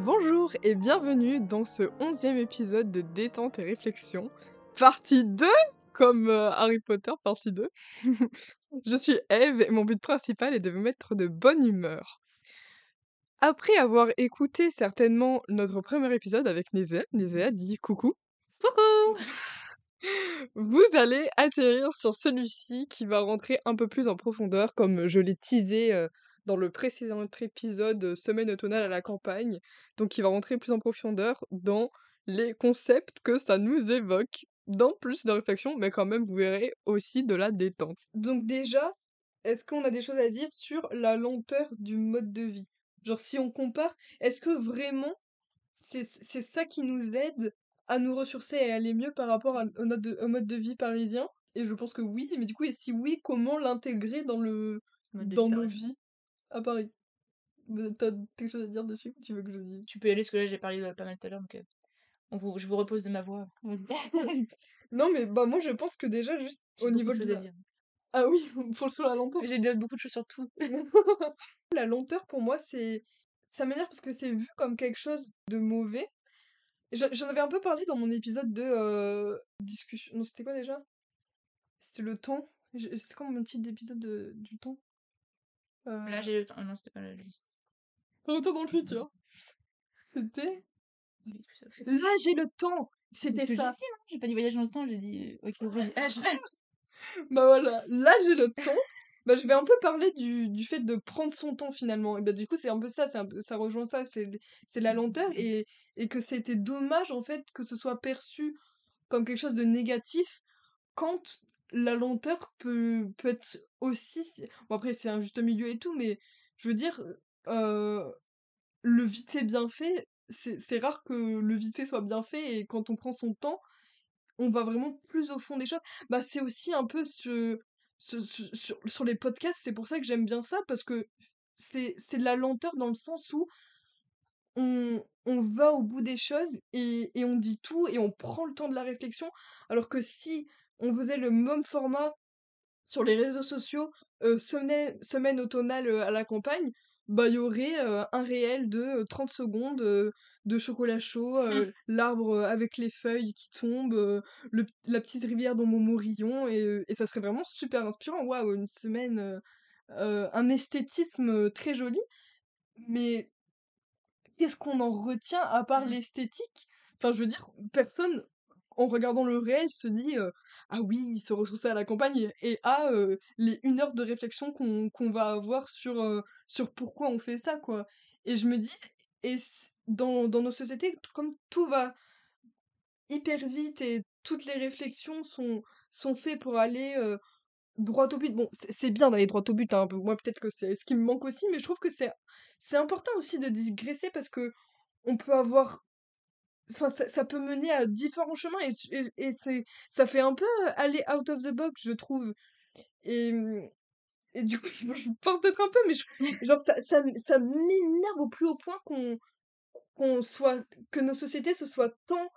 Bonjour et bienvenue dans ce onzième épisode de Détente et Réflexion, partie 2, comme euh, Harry Potter, partie 2. Je suis Eve et mon but principal est de vous mettre de bonne humeur. Après avoir écouté certainement notre premier épisode avec Nézéa, Nézéa dit coucou. Coucou Vous allez atterrir sur celui-ci qui va rentrer un peu plus en profondeur, comme je l'ai teasé euh, dans le précédent épisode Semaine automnale à la campagne. Donc, il va rentrer plus en profondeur dans les concepts que ça nous évoque, dans plus de réflexion, mais quand même, vous verrez aussi de la détente. Donc, déjà, est-ce qu'on a des choses à dire sur la lenteur du mode de vie? Genre, si on compare, est-ce que vraiment c'est ça qui nous aide à nous ressourcer et à aller mieux par rapport à, au, mode de, vie parisien? Et je pense que oui, mais du coup, et si oui, comment l'intégrer dans le dans nos vies? À Paris T'as quelque chose à dire dessus Tu veux que je dise? Tu peux y aller, parce que là, j'ai parlé pas mal tout à l'heure, donc euh, on vous, je vous repose de ma voix. non, mais bah moi, je pense que déjà, juste au niveau de... La... Ah oui, pour sur la lenteur. J'ai beaucoup de choses sur tout. la lenteur, pour moi, c'est... Ça m'énerve parce que c'est vu comme quelque chose de mauvais, J'en avais un peu parlé dans mon épisode de euh, discussion. Non, c'était quoi déjà? C'était le temps. C'était quoi mon titre d'épisode de... du temps? euh... Là, j'ai le temps. Non, c'était pas là. Retour dans le futur. C'était. Là, j'ai le temps C'était ça. J'ai pas dit voyage dans le temps, j'ai dit. Ok, voyage. bah voilà, là, j'ai le temps bah, je vais un peu parler du, du fait de prendre son temps finalement. Et bah, du coup, c'est un peu ça, un peu, ça rejoint ça, c'est, c'est la lenteur et, et que c'était dommage en fait que ce soit perçu comme quelque chose de négatif quand la lenteur peut, peut être aussi. Bon, après, c'est un juste milieu et tout, mais je veux dire, le vite fait bien fait, c'est, c'est rare que le vite fait soit bien fait et quand on prend son temps, on va vraiment plus au fond des choses. Bah, c'est aussi un peu ce, sur, sur, les podcasts, c'est pour ça que j'aime bien ça, parce que c'est de la lenteur dans le sens où on, on va au bout des choses et, et, on dit tout et on prend le temps de la réflexion, alors que si on faisait le même format sur les réseaux sociaux, euh, semaine, semaine automnale à la campagne, bah il y aurait un réel de 30 secondes de chocolat chaud, mmh. l'arbre avec les feuilles qui tombent, le, la petite rivière dans Montmorillon et, et ça serait vraiment super inspirant. Waouh, une semaine, un esthétisme très joli. Mais qu'est-ce qu'on en retient à part mmh. l'esthétique? Enfin, je veux dire, personne en regardant le réel, se dit ah oui, il se ressourcer à la campagne et à les une heure de réflexion qu'on va avoir sur, sur pourquoi on fait ça, quoi. Et je me dis, et dans, dans nos sociétés, comme tout va hyper vite et toutes les réflexions sont, sont faites pour aller droit au but. Bon, c'est bien d'aller droit au but, hein, moi peut-être que c'est ce qui me manque aussi, mais je trouve que c'est important aussi de digresser parce que on peut avoir ça, ça, peut mener à différents chemins et, et, c'est ça fait un peu aller out of the box je trouve et, mmh, et du coup je parle peut-être un peu mais genre ça, ça, ça m'énerve au plus haut point qu'on qu'on soit que nos sociétés se soient tant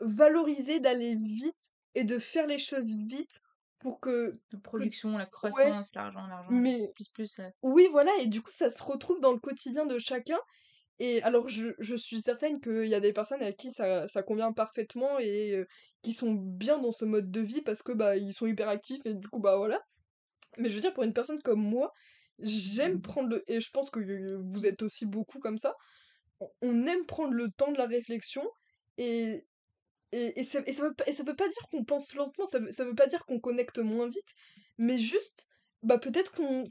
valorisées d'aller vite et de faire les choses vite pour que de production la croissance l'argent l'argent mais plus plus oui voilà et du coup ça se retrouve dans le quotidien de chacun et alors, je, je suis certaine qu'il y a des personnes à qui ça, ça convient parfaitement et qui sont bien dans ce mode de vie parce que bah ils sont hyper actifs et du coup bah voilà. Mais je veux dire, pour une personne comme moi, j'aime mmh. prendre le. Et je pense que vous êtes aussi beaucoup comme ça. On aime prendre le temps de la réflexion et. Et, et, ça, et, ça, veut, et ça veut pas dire qu'on pense lentement, ça veut, ça veut pas dire qu'on connecte moins vite, mais juste, bah peut-être qu'on.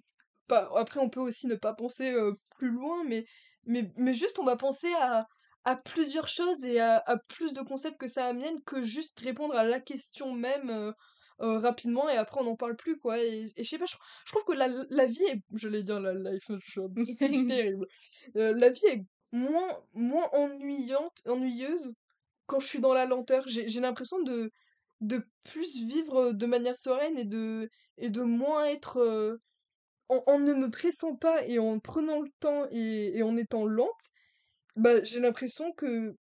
Bah, après, on peut aussi ne pas penser plus loin, mais mais, mais juste, on va penser à, à plusieurs choses et à, à, plus de concepts que ça amène que juste répondre à la question même euh, euh, rapidement et après on n'en parle plus, quoi. Et, et je sais pas, je, trouve que la, la vie est. Je l'ai dit, la life, c'est terrible. Euh, la vie est moins, moins ennuyante, ennuyeuse quand je suis dans la lenteur. J'ai l'impression de, de plus vivre de manière sereine et de, et de moins être en, ne me pressant pas et en prenant le temps et, en étant lente, bah, j'ai l'impression que,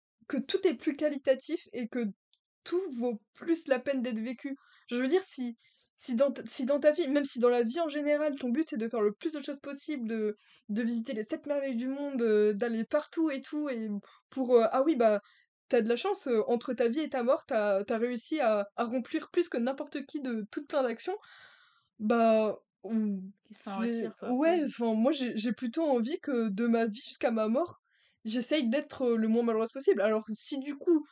tout est plus qualitatif et que tout vaut plus la peine d'être vécu. Je veux dire, si, si dans, ta- vie, même si dans la vie en général, ton but c'est de faire le plus de choses possible, de, visiter les sept merveilles du monde, euh, d'aller partout et tout, et pour... euh, ah oui, bah, t'as de la chance, euh, entre ta vie et ta mort, t'as, t'as réussi à, à remplir plus que n'importe qui de toutes plein d'actions, bah... Qui s'en c'est... retire, quoi. Ouais, enfin, moi j'ai plutôt envie que de ma vie jusqu'à ma mort, j'essaye d'être le moins malheureuse possible. Alors si du coup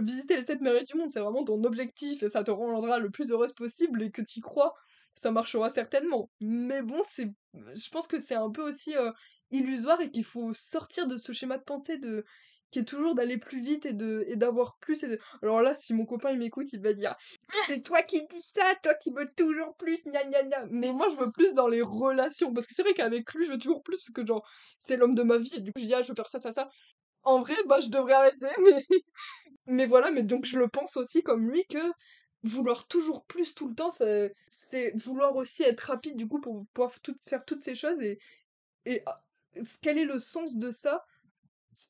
visiter les sept merveilles du monde, c'est vraiment ton objectif et ça te rendra le plus heureuse possible et que tu crois, ça marchera certainement. Mais bon, c'est, je pense que c'est un peu aussi euh, illusoire et qu'il faut sortir de ce schéma de pensée de qui est toujours d'aller plus vite et de et d'avoir plus et de- alors là si mon copain il m'écoute il va dire c'est toi qui dis ça toi qui veux toujours plus gna gna gna mais moi je veux plus dans les relations parce que c'est vrai qu'avec lui je veux toujours plus parce que genre c'est l'homme de ma vie et du coup je dis ah je veux faire ça ça ça en vrai, bah, je devrais arrêter, mais... mais voilà, mais donc je le pense aussi comme lui que vouloir toujours plus tout le temps, c'est vouloir aussi être rapide du coup pour pouvoir tout- faire toutes ces choses et, et ah, quel est le sens de ça?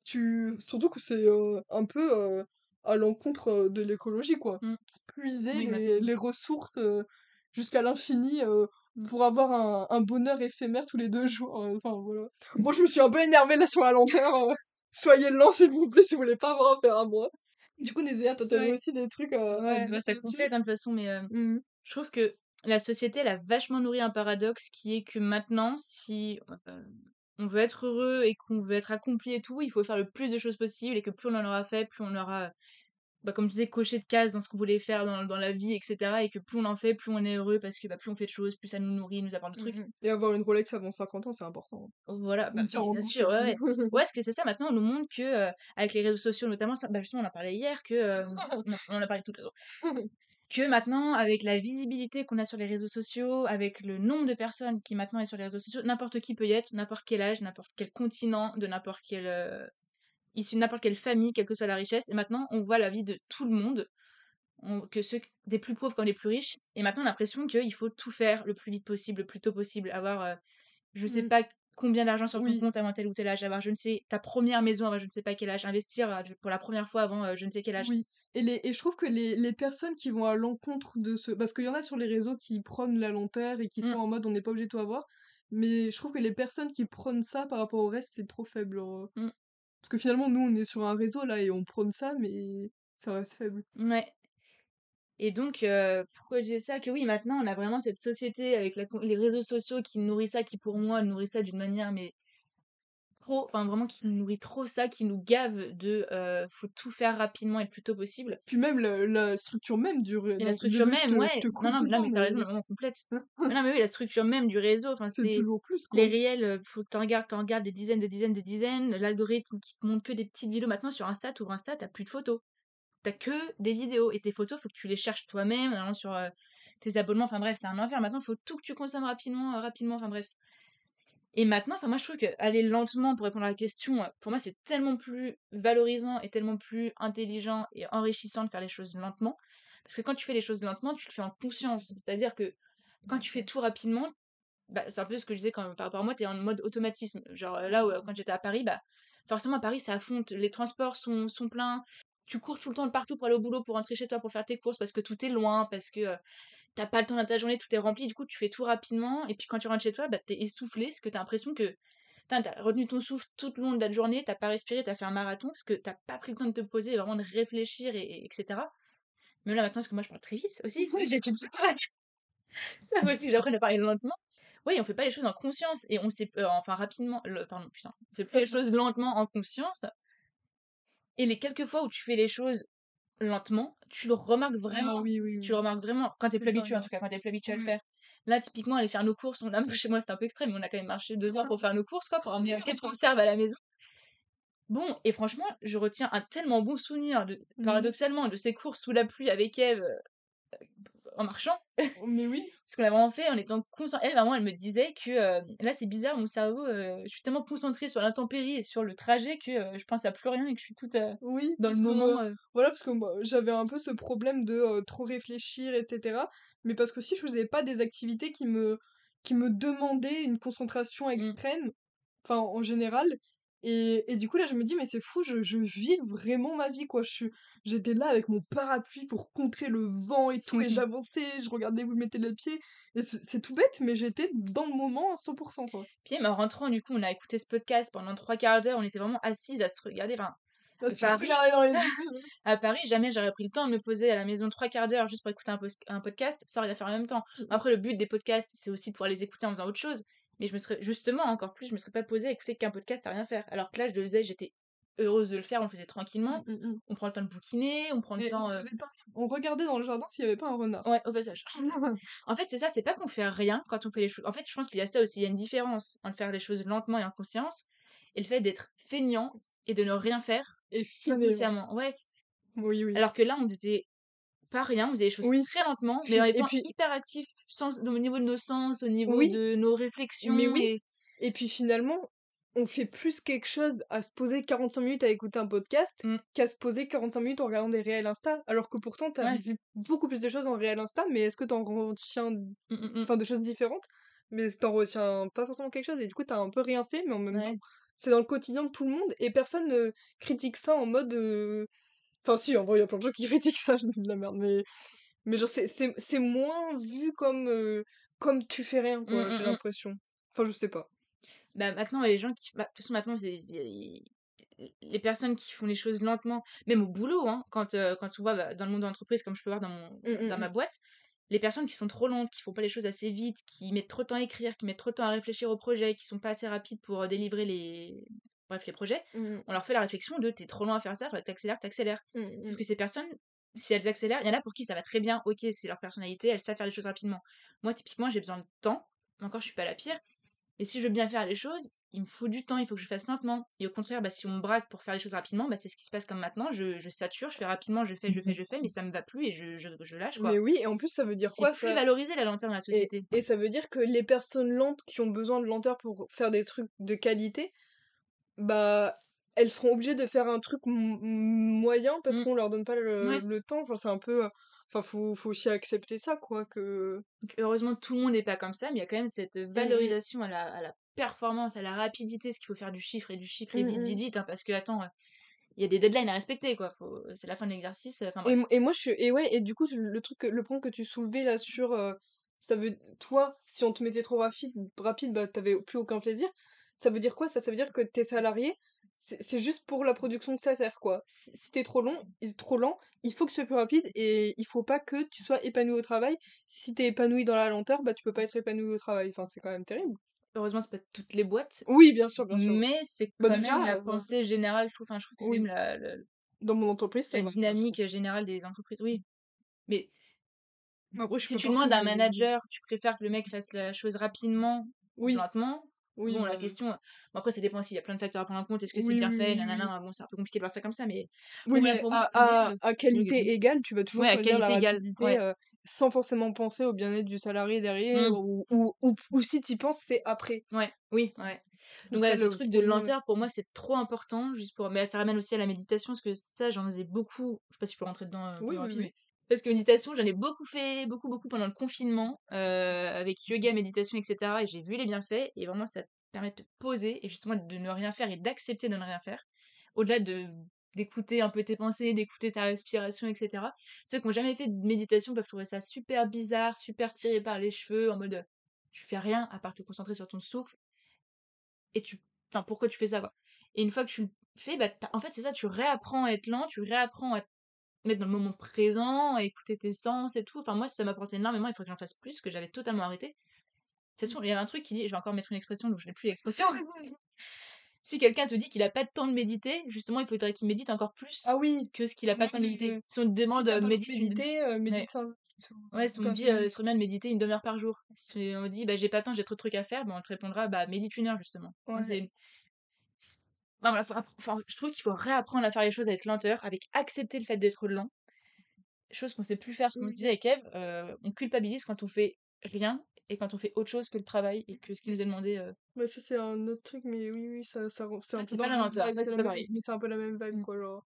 Tu... Surtout que c'est euh, un peu euh, à l'encontre de l'écologie, quoi. Mm. Puiser Oui, les, ressources euh, jusqu'à l'infini euh, Mm. pour avoir un, un bonheur éphémère tous les deux jours. Enfin, voilà. Bon, je me suis un peu énervée là sur la lenteur. euh, Soyez lent, s'il vous plaît, si vous voulez pas avoir affaire à moi. Du coup, Nézéa, toi, t'avais Ouais. aussi des trucs Ouais, bah, ça complète hein, de toute façon, mais Mhm. je trouve que la société, elle a vachement nourri un paradoxe qui est que maintenant, si on veut être heureux et qu'on veut être accompli et tout, il faut faire le plus de choses possible et que plus on en aura fait, plus on aura, bah, comme tu disais, coché de cases dans ce qu'on voulait faire dans, dans la vie, etc. Et que plus on en fait, plus on est heureux parce que bah, plus on fait de choses, plus ça nous nourrit, nous apporte de trucs. Mhm. Et avoir une Rolex avant 50 ans, c'est important. Voilà, bah, bien sûr, ouais, ouais. Parce que c'est ça, maintenant, on nous montre que, euh, avec les réseaux sociaux notamment, ça, bah, justement, on en parlait hier, que, euh, on, en- on en a parlé tout le temps, que maintenant, avec la visibilité qu'on a sur les réseaux sociaux, avec le nombre de personnes qui maintenant est sur les réseaux sociaux, n'importe qui peut y être, n'importe quel âge, n'importe quel continent, de n'importe quelle, euh, issu de n'importe quelle famille, quelle que soit la richesse, et maintenant, on voit la vie de tout le monde, on- que ceux des plus pauvres comme les plus riches, et maintenant, on a l'impression qu'il faut tout faire le plus vite possible, le plus tôt possible, avoir, euh, je sais Mm. pas combien d'argent sur ton Oui. compte avant tel ou tel âge, avoir je ne sais ta première maison avant je ne sais pas quel âge, investir euh, pour la première fois avant euh, je ne sais quel âge. Oui, et, les, et je trouve que les, les personnes qui vont à l'encontre de ce... Parce qu'il y en a sur les réseaux qui prônent la lenteur et qui Mm. sont en mode on n'est pas obligé de tout avoir, mais je trouve que les personnes qui prônent ça par rapport au reste, c'est trop faible. genre. Mm. Parce que finalement, nous, on est sur un réseau là et on prône ça, mais ça reste faible. Ouais. Et donc, euh, pourquoi je disais ça Que oui, maintenant, on a vraiment cette société avec la les réseaux sociaux qui nourrit ça, qui pour moi nourrit ça d'une manière, mais trop, enfin vraiment qui nourrit trop ça, qui nous gave de euh, faut tout faire rapidement et le plus tôt possible. Puis même la, la structure même du réseau. La structure même, ouais. Te coupe Non, non, là, mais t'as raison, on complète. Mais non, mais oui, la structure même du réseau, c'est toujours plus, quoi. les réels, euh, faut que t'en regardes, t'en regardes des dizaines, des dizaines, des dizaines. L'algorithme qui te montre que des petites vidéos. Maintenant, sur Insta, t'ouvres Insta, t'as plus de photos. T'as que des vidéos. Et tes photos, faut que tu les cherches toi-même, en allant sur euh, tes abonnements. Enfin bref, c'est un enfer. Maintenant, faut tout que tu consommes rapidement, euh, rapidement. Enfin bref. Et maintenant, enfin moi je trouve que aller lentement pour répondre à la question, euh, pour moi c'est tellement plus valorisant et tellement plus intelligent et enrichissant de faire les choses lentement. Parce que quand tu fais les choses lentement, tu le fais en conscience. C'est-à-dire que quand tu fais tout rapidement, bah, c'est un peu ce que je disais quand, par rapport à moi, t'es en mode automatisme. Genre là où quand j'étais à Paris, bah forcément à Paris ça affonte, les transports sont, sont pleins, tu cours tout le temps de partout pour aller au boulot, pour rentrer chez toi, pour faire tes courses parce que tout est loin, parce que euh, t'as pas le temps dans ta journée, tout est rempli, du coup tu fais tout rapidement, et puis quand tu rentres chez toi, bah t'es essoufflé, parce que t'as l'impression que t'as retenu ton souffle tout le long de la journée, t'as pas respiré, t'as fait un marathon, parce que t'as pas pris le temps de te poser, vraiment de réfléchir, et, et- etc. Mais là maintenant, parce que moi je parle très vite aussi, j'ai plus de ça. Aussi que j'apprenne à parler lentement. Oui, on fait pas les choses en conscience, et on sait, euh, enfin rapidement, le- pardon, putain, on fait pas les choses lentement en conscience, et les quelques fois où tu fais les choses lentement, tu le remarques vraiment. Ah oui, oui, Tu le remarques vraiment quand t'es C'est plus habitué, en tout cas, quand t'es plus habitué à le faire. Là, typiquement, aller faire nos courses, on a marché, moi c'était un peu extrême, mais on a quand même marché deux heures pour faire nos courses, quoi, pour ramener quelques conserves à la maison. Bon, et franchement, je retiens un tellement bon souvenir, de, Mhm. paradoxalement, de ces courses sous la pluie avec Eve en marchant. Mais oui. Ce qu'on a vraiment fait en étant concentré. Elle, vraiment, elle me disait que euh, là, c'est bizarre, mon cerveau, euh, je suis tellement concentrée sur l'intempérie et sur le trajet que euh, je pense à plus rien et que je suis toute Oui, dans le moment. voilà, parce que moi, j'avais un peu ce problème de trop réfléchir, etc. Mais parce que si je faisais pas des activités qui me, qui me demandaient une concentration Mm. extrême, enfin, en général, Et, et du coup, là, je me dis, mais c'est fou, je, je vis vraiment ma vie, quoi. J'étais là avec mon parapluie pour contrer le vent et tout, et j'avançais, je regardais où je mettais les pieds. Et c'est tout bête, mais j'étais dans le moment à 100%, quoi. Puis en rentrant, du coup, on a écouté ce podcast pendant trois quarts d'heure, on était vraiment assises à se regarder. Enfin, à Paris, dans les yeux. à Paris, jamais j'aurais pris le temps de me poser à la maison trois quarts d'heure juste pour écouter un, un podcast, aurait à faire en même temps. Après, le but des podcasts, c'est aussi de pouvoir les écouter en faisant autre chose. Mais je me serais, justement, encore plus, je me serais pas posée à écouter qu'un podcast à rien faire. Alors que là, je le faisais, j'étais heureuse de le faire, on le faisait tranquillement. Mm, mm, mm. On prend le temps de bouquiner, on prend le temps. on euh, pas. On regardait dans le jardin s'il y avait pas un renard. Ouais, au passage. En fait, c'est ça, c'est pas qu'on fait rien quand on fait les choses. En fait, je pense qu'il y a ça aussi, il y a une différence entre faire les choses lentement et en conscience, et le fait d'être feignant et de ne rien faire Et finalement. consciemment. Ouais. Oui, oui. Alors que là, on faisait pas rien, on faisait les choses Oui. très lentement, mais en étant puis- hyper actif sens, au niveau de nos sens, au niveau Oui. de nos réflexions. Mais oui. et- Et puis finalement, on fait plus quelque chose à se poser 45 minutes à écouter un podcast Mm. qu'à se poser 45 minutes en regardant des réels Insta. Alors que pourtant, t'as Ouais. vu beaucoup plus de choses en réel Insta, mais est-ce que t'en retiens Mm, mm, mm. enfin, de choses différentes? Mais t'en retiens pas forcément quelque chose et du coup, t'as un peu rien fait, mais en même Ouais. temps, c'est dans le quotidien de tout le monde et personne ne critique ça en mode. euh, Enfin, si, en vrai, il y a plein de gens qui critiquent ça, je dis de la merde, mais. Mais genre, c'est- c'est c'est moins vu comme, euh, comme tu fais rien, quoi, Mm, j'ai mm, mm. l'impression. Enfin, je sais pas. Bah, maintenant, les gens qui. bah, De toute façon, maintenant, les personnes qui font les choses lentement, même au boulot, hein, quand, euh, quand on voit bah, dans le monde de l'entreprise, comme je peux voir dans, mon, dans ma boîte, les personnes qui sont trop lentes, qui font pas les choses assez vite, qui mettent trop de temps à écrire, qui mettent trop de temps à réfléchir au projet, qui sont pas assez rapides pour euh, délivrer les, bref, les projets, Mm, on leur fait la réflexion de t'es trop lent à faire ça, t'accélères, t'accélères. mm, Sauf mm. que ces personnes, si elles accélèrent, il y en a pour qui ça va très bien, ok, c'est leur personnalité, elles savent faire les choses rapidement. Moi, typiquement, j'ai besoin de temps, encore, je suis pas la pire, et si je veux bien faire les choses, il me faut du temps, il faut que je fasse lentement. Et au contraire, bah, si on me braque pour faire les choses rapidement, bah, c'est ce qui se passe comme maintenant, je, je sature, je fais rapidement, je fais, je fais, je fais, mais ça me va plus et je, je, je lâche, quoi. Mais oui, et en plus, ça veut dire C'est quoi plus ça? valorisé la lenteur dans la et, société. et ça veut dire que les personnes lentes qui ont besoin de lenteur pour faire des trucs de qualité, bah, elles seront obligées de faire un truc moyen parce Mm. qu'on leur donne pas le, Ouais. le temps. Enfin, c'est un peu. Enfin, faut, faut aussi accepter ça, quoi. Que... Heureusement, tout le monde n'est pas comme ça, mais il y a quand même cette Mm, valorisation à la, à la performance, à la rapidité, ce qu'il faut faire du chiffre et du chiffre et Mm, vite, vite, vite, hein, parce que, attends, euh, il y a des deadlines à respecter, quoi. Faut... C'est la fin de l'exercice. euh, Enfin, Et, moi, je suis. Et ouais, et du coup, le truc, le point que tu soulevais là sur. euh, ça veut. Toi, si on te mettait trop rapide, rapide bah, t'avais plus aucun plaisir. Ça veut dire quoi? Ça Ça veut dire que tes salariés, c'est juste pour la production que ça sert, quoi. Si, si t'es trop long, trop lent, il faut que tu sois plus rapide et il faut pas que tu sois épanoui au travail. Si t'es épanoui dans la lenteur, bah tu peux pas être épanoui au travail. Enfin, c'est quand même terrible. Heureusement, c'est pas toutes les boîtes, Oui, bien sûr, bien sûr. mais c'est Bah, quand déjà, même la euh, pensée générale, je trouve. Enfin, je trouve que Oui. même la, la- Dans mon entreprise, la ça, dynamique générale des entreprises, oui. Mais trouve. Après, je si tu demandes à un manager, tu préfères que le mec fasse la chose rapidement ou Oui, lentement, oui. bon, la question. Bon, après, ça dépend aussi, il y a plein de facteurs à prendre en compte. Est-ce que c'est bien oui, fait Nanana, bon, c'est un peu compliqué de voir ça comme ça, mais. Oui, mais pour à, qualité égale, tu vas toujours Ouais, à choisir la qualité égale, rapidité ouais. euh, sans forcément penser au bien-être du salarié derrière Mm. ou, ou, ou, ou si tu penses, c'est après. Ouais, oui, ouais. Donc ce le truc de lenteur, pour moi, c'est trop important, juste pour... Mais ça ramène aussi à la méditation, parce que ça, j'en faisais beaucoup. Je sais pas si je peux rentrer dedans euh, Oui, oui, rapide, mais... Parce que méditation, j'en ai beaucoup fait, beaucoup, beaucoup pendant le confinement, euh, avec yoga, méditation, etc. Et j'ai vu les bienfaits, et vraiment, ça permet de te poser, et justement de ne rien faire, et d'accepter de ne rien faire. Au-delà de d'écouter un peu tes pensées, d'écouter ta respiration, etc. Ceux qui n'ont jamais fait de méditation peuvent trouver ça super bizarre, super tiré par les cheveux, en mode tu fais rien à part te concentrer sur ton souffle et tu enfin pourquoi tu fais ça quoi et une fois que tu le fais bah en fait c'est ça tu réapprends à être lent tu réapprends à mettre dans le moment présent écouter tes sens et tout enfin moi ça m'apporte énormément il faut que j'en fasse plus que j'avais totalement arrêté de toute façon il y a un truc qui dit je vais encore mettre une expression donc je n'ai plus l'expression si quelqu'un te dit qu'il a pas de temps de méditer justement il faudrait qu'il médite encore plus Ah oui, que ce qu'il a pas de temps de méditer si on te Si demande t'as euh, de médite une méditer, euh, médite Ouais. cinq- Ouais, si on me 15 dit, euh, ce serait bien de méditer une demi-heure par jour. Si on dit, bah, j'ai pas le temps, j'ai trop de trucs à faire, bah, on te répondra, bah, médite une heure, justement. Ouais. Enfin, voilà, faut enfin, je trouve qu'il faut réapprendre à faire les choses avec lenteur, avec accepter le fait d'être lent. Chose qu'on sait plus faire, ce qu'on se disait avec Eve, euh, on culpabilise quand on fait rien et quand on fait autre chose que le travail et que ce qui nous est demandé. euh. Bah, ça, c'est un autre truc, mais oui, oui, ça, ça, re- c'est un Ah, peu pas la lenteur, ça, la même- mais c'est un peu la même vibe, Mm. quoi, genre.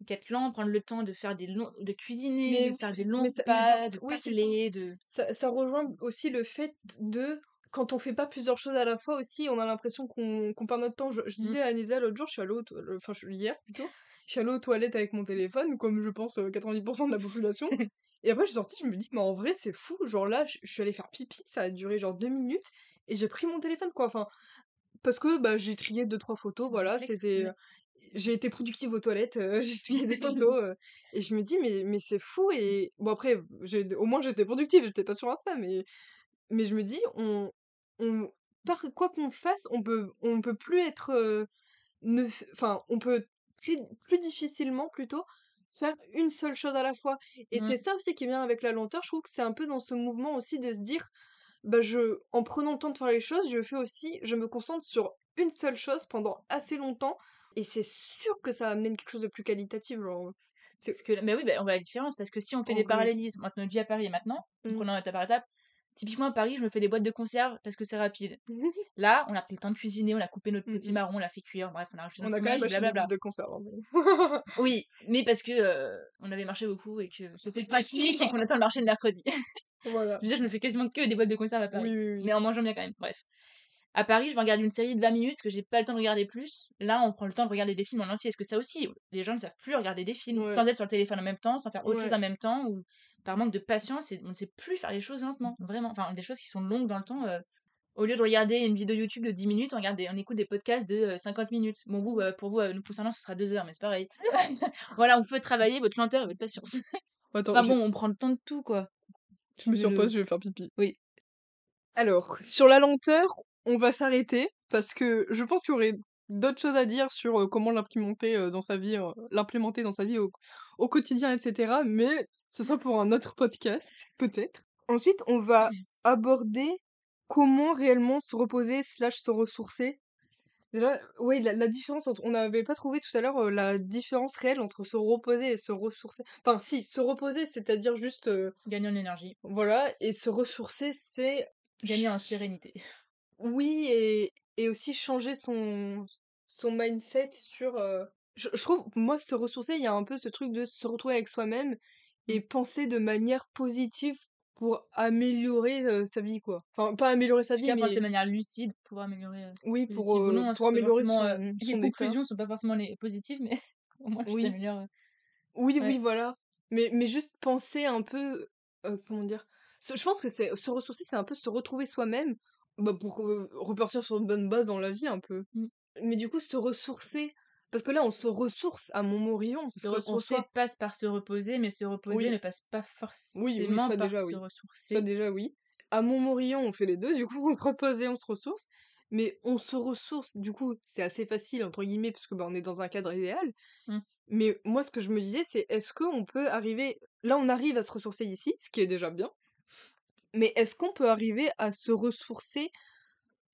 Donc, être lent, prendre le temps de faire des longs, de cuisiner, Mais de faire des longs ça- pas, de oui, parler, de. Ça, ça rejoint aussi le fait de quand on fait pas plusieurs choses à la fois aussi, on a l'impression qu'on perd notre temps. Je, je Mmh. disais à Anisa l'autre jour, je suis allée aux to- le- enfin je- hier plutôt, je suis allée aux toilettes avec mon téléphone, comme je pense euh, 90% de la population. Et après je suis sortie, je me dis, mais en vrai c'est fou, genre là je, je suis allée faire pipi, ça a duré genre deux minutes, et j'ai pris mon téléphone quoi, enfin, parce que bah, j'ai trié deux trois photos, voilà, c'était... ouais. J'ai été productive aux toilettes, euh, j'ai trié des photos, euh, et je me dis, mais, mais c'est fou, et bon après, au moins j'étais productive, j'étais pas sur Insta, mais mais je me dis, on, on, par quoi qu'on fasse, on peut, on peut plus être, euh, ne, enfin, on peut très- plus difficilement plutôt faire une seule chose à la fois. Et Mmh. c'est ça aussi qui bien avec la lenteur. Je trouve que c'est un peu dans ce mouvement aussi de se dire, bah je, en prenant le temps de faire les choses, je fais aussi, je me concentre sur une seule chose pendant assez longtemps. Et c'est sûr que ça amène quelque chose de plus qualitatif. Genre, c'est Parce que, mais oui, bah, on voit la différence parce que si on fait En des parallélismes entre notre vie à Paris et maintenant, en prenant étape par étape, typiquement à Paris, je me fais des boîtes de conserve parce que c'est rapide. Là, on a pris le temps de cuisiner, on a coupé notre petit mm. marron, on l'a fait cuire, bref, on a rajouté on notre a quand même fromage, acheté des blablabla. de conserve. hein, Oui, mais parce que euh, on avait marché beaucoup et que c'était pratique et qu'on attend le marché le mercredi. voilà. Je veux dire, je me fais quasiment que des boîtes de conserve à Paris. Oui, oui, oui. Mais en mangeant bien quand même, bref. À Paris, je vais regarder une série de 20 minutes parce que j'ai pas le temps de regarder plus. Là, on prend le temps de regarder des films en entier. Est-ce que ça aussi, les gens ne savent plus regarder des films Ouais. sans être sur le téléphone en même temps, sans faire autre chose en même temps, ou par manque de patience, et on ne sait plus faire les choses lentement, vraiment. Enfin, des choses qui sont longues dans le temps. euh, au lieu de regarder une vidéo YouTube de 10 minutes, on, regarde des- on écoute des podcasts de euh, 50 minutes. Bon, vous, euh, pour vous, euh, nous concernant, ce sera 2 heures, mais c'est pareil. voilà, on fait travailler votre lenteur et votre patience. Attends, Enfin bon, on prend le temps de tout, quoi. je me le- surpose, je vais faire pipi. Oui. Alors, sur la lenteur, on va s'arrêter parce que je pense qu'il y aurait d'autres choses à dire sur euh, comment l'implémenter euh, dans sa vie, euh, l'implémenter dans sa vie au, au quotidien, etc. Mais ce sera pour un autre podcast, peut-être. Ensuite, on va aborder comment réellement se reposer slash se ressourcer. Déjà, oui, la, la différence entre... On n'avait pas trouvé tout à l'heure euh, la différence réelle entre se reposer et se ressourcer. Enfin, si, se reposer, c'est-à-dire juste... euh, Gagner en énergie, voilà, et se ressourcer, c'est gagner en sérénité. oui, et, et aussi changer son, son mindset sur... euh, Je, je trouve, moi, se ressourcer, il y a un peu ce truc de se retrouver avec soi-même et penser de manière positive pour améliorer euh, sa vie, quoi. Enfin, pas améliorer sa vie, mais penser de manière lucide pour améliorer. euh, oui, pour, ou euh, non, hein, pour améliorer son, les son état. conclusions sont pas forcément les positives, mais au moins Oui. Oui, Ouais. oui, voilà. Mais, mais juste penser un peu... comment dire Je pense que c'est se ressourcer, c'est un peu se retrouver soi-même bah, pour repartir sur une bonne base dans la vie, un peu. Mm. Mais du coup, se ressourcer... Parce que là, on se ressource à Montmorillon. Se ressourcer passe par se reposer, mais se reposer Oui. ne passe pas Oui, oui, forcément ça par déjà, se oui. ressourcer. Ça déjà, oui. À Montmorillon, on fait les deux. Du coup, on se repose et on se ressource. Mais on se ressource, du coup, c'est assez facile, entre guillemets, parce que bah, on est dans un cadre idéal. Mm. Mais moi, ce que je me disais, c'est est-ce qu'on peut arriver... Là, on arrive à se ressourcer ici, ce qui est déjà bien. Mais est-ce qu'on peut arriver à se ressourcer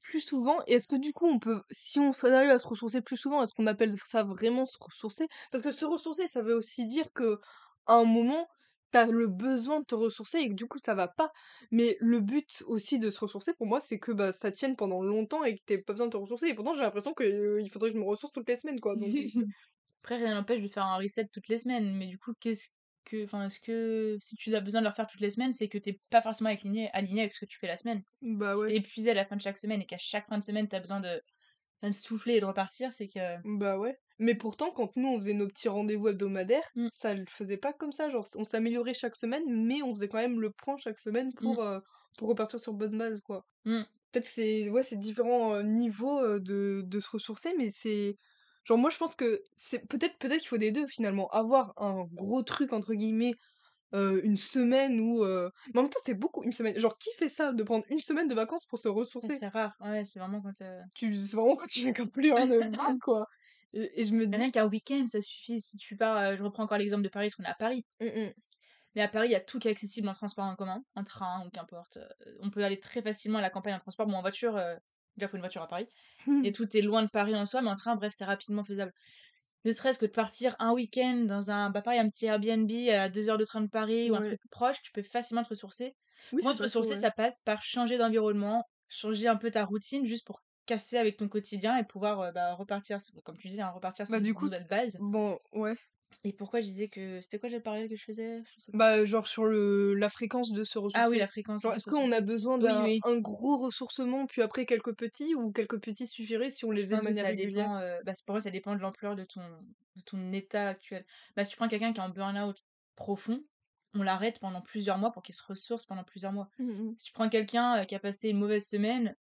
plus souvent Et est-ce que du coup, on peut, si on arrive à se ressourcer plus souvent, est-ce qu'on appelle ça vraiment se ressourcer? Parce que se ressourcer, ça veut aussi dire que à un moment, t'as le besoin de te ressourcer et que du coup, ça va pas. Mais le but aussi de se ressourcer, pour moi, c'est que bah, ça tienne pendant longtemps et que t'aies pas besoin de te ressourcer. Et pourtant, j'ai l'impression qu'il faudrait que je me ressource toutes les semaines, quoi. Donc, Après, rien n'empêche de faire un reset toutes les semaines, mais du coup, qu'est-ce que, enfin, est-ce que si tu as besoin de le refaire toutes les semaines, c'est que t'es pas forcément aligné, aligné avec ce que tu fais la semaine. bah si t'es épuisé à la fin de chaque semaine et qu'à chaque fin de semaine t'as besoin de, de souffler et de repartir, c'est que Bah ouais. Mais pourtant, quand nous, on faisait nos petits rendez-vous hebdomadaires, Mm. ça le faisait pas comme ça. Genre, on s'améliorait chaque semaine, mais on faisait quand même le point chaque semaine pour, euh, pour repartir sur bonne base, quoi. Mm. Peut-être que c'est ouais, c'est différents euh, niveaux euh, de, de se ressourcer, mais c'est... Genre, moi, je pense que c'est peut-être peut-être qu'il faut des deux, finalement. Avoir un gros truc, entre guillemets, euh, une semaine ou... euh, Mais en même temps, c'est beaucoup, une semaine. Genre, qui fait ça, de prendre une semaine de vacances pour se ressourcer? c'est rare. Ouais, c'est vraiment quand euh, tu... C'est vraiment quand tu n'as quand plus rien de quoi. Et, et je me dis... rien qu'un week-end, ça suffit. Si tu pars, je reprends encore l'exemple de Paris, parce qu'on est à Paris. Mm, mm. Mais à Paris, il y a tout qui est accessible en transport en commun, en train ou qu'importe. On peut aller très facilement à la campagne en transport. Bon, en voiture, déjà, faut une voiture à Paris. Et tout est loin de Paris en soi, mais en train, bref, c'est rapidement faisable. Ne serait-ce que de partir un week-end dans un, bah pareil, un petit Airbnb à deux heures de train de Paris ou un truc proche, tu peux facilement te ressourcer. Oui, Moi, te ressourcer, ouais. ça passe par changer d'environnement, changer un peu ta routine, juste pour casser avec ton quotidien et pouvoir euh, bah, repartir, comme tu disais, hein, repartir sur Bah, une du coup, base. Bon, ouais. Et pourquoi je disais que c'était quoi j'ai parlé que je faisais? Je sais pas. Bah, genre sur le la fréquence de se Ah oui, la fréquence Genre, est-ce qu'on a besoin d'un oui. un gros ressourcement, puis après quelques petits, ou quelques petits suffiraient si on les Je faisait de manière régulière? dépend, heu, bah, pour moi ça dépend de l'ampleur de ton de ton état actuel. Bah, si tu prends quelqu'un qui est en burn-out profond, on l'arrête pendant plusieurs mois pour qu'il se ressource pendant plusieurs mois. Mmh mh. Si tu prends quelqu'un, heu, qui a passé une mauvaise semaine,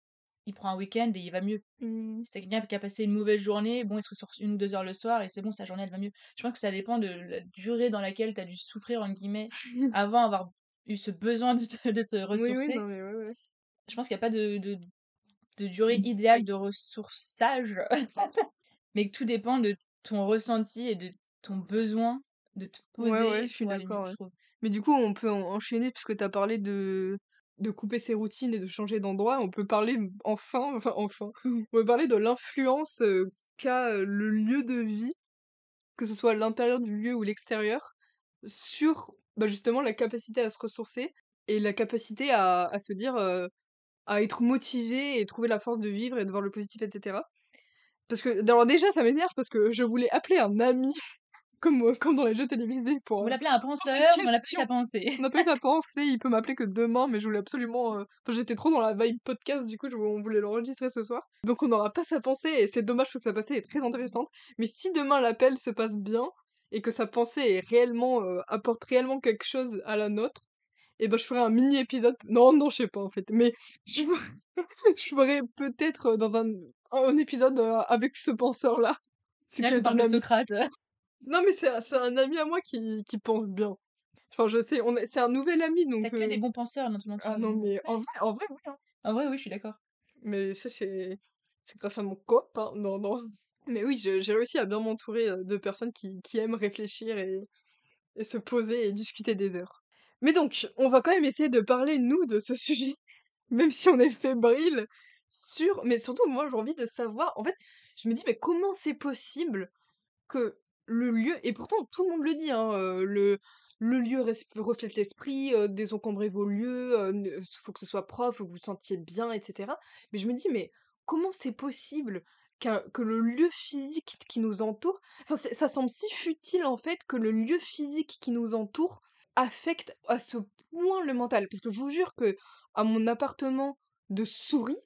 il prend un week-end et il va mieux. Mmh. Tu quelqu'un qui a passé une mauvaise journée, bon, il se ressource 1 ou 2 heures le soir et c'est bon, sa journée elle va mieux. Je pense que ça dépend de la durée dans laquelle tu as dû «souffrir» entre guillemets, avant avoir eu ce besoin de te de te Oui, oui, ressourcer. non mais ouais, ouais. Je pense qu'il y a pas de de de durée idéale de ressourçage, mais que tout dépend de ton ressenti et de ton besoin de te Ouais, poser ouais, je suis d'accord, ouais. Mais du coup, on peut en enchaîner puisque tu as parlé de de couper ses routines et de changer d'endroit. On peut parler enfin, enfin enfin, on peut parler de l'influence, qu'a, le lieu de vie, que ce soit l'intérieur du lieu ou l'extérieur, sur, bah, justement la capacité à se ressourcer et la capacité à à se dire, à être motivé et trouver la force de vivre et de voir le positif et cetera. Parce que alors déjà ça m'énerve parce que je voulais appeler un ami comme, heu, comme dans les jeux télévisés pour, On l'appelait un penseur, on question. sa pensée. On a pas eu sa pensée, il peut m'appeler que demain, mais je voulais absolument, heu enfin j'étais trop dans la vibe podcast, du coup je on voulait l'enregistrer ce soir. Donc on n'aura pas sa pensée et c'est dommage que sa pensée est très intéressante. Mais si demain l'appel se passe bien et que sa pensée est réellement, heu, apporte réellement quelque chose à la nôtre, et bah, je ferai un mini épisode non, non, je sais pas en fait, mais je je ferai peut-être, dans un un épisode, avec ce penseur-là. C'est Là, qui tu est parles un de. Socrate. Non mais c'est un c'est un ami à moi qui qui pense bien. Enfin je sais, on est c'est un nouvel ami donc que des heu bons penseurs dans ton ah entourage, non mais en vrai en vrai oui, hein. En vrai, oui, je suis d'accord. Mais ça c'est c'est grâce à mon copain. Non, non. Mais oui, je j'ai réussi à bien m'entourer, heu, de personnes qui qui aiment réfléchir et et se poser et discuter des heures. Mais donc, on va quand même essayer de parler nous de ce sujet, même si on est fébrile, sur mais surtout moi j'ai envie de savoir en fait, je me dis: «Mais comment c'est possible que le lieu» et pourtant tout le monde le dit, hein, heu, le le lieu reflète l'esprit, heu, désencombrez vos lieux, ne faut que ce soit propre, faut que vous vous sentiez bien et cetera. Mais je me dis: «Mais comment c'est possible que le lieu physique qui nous entoure» ça semble si futile en fait que le lieu physique qui nous entoure affecte à ce point le mental. Parce que je vous jure qu'à mon appartement de souris,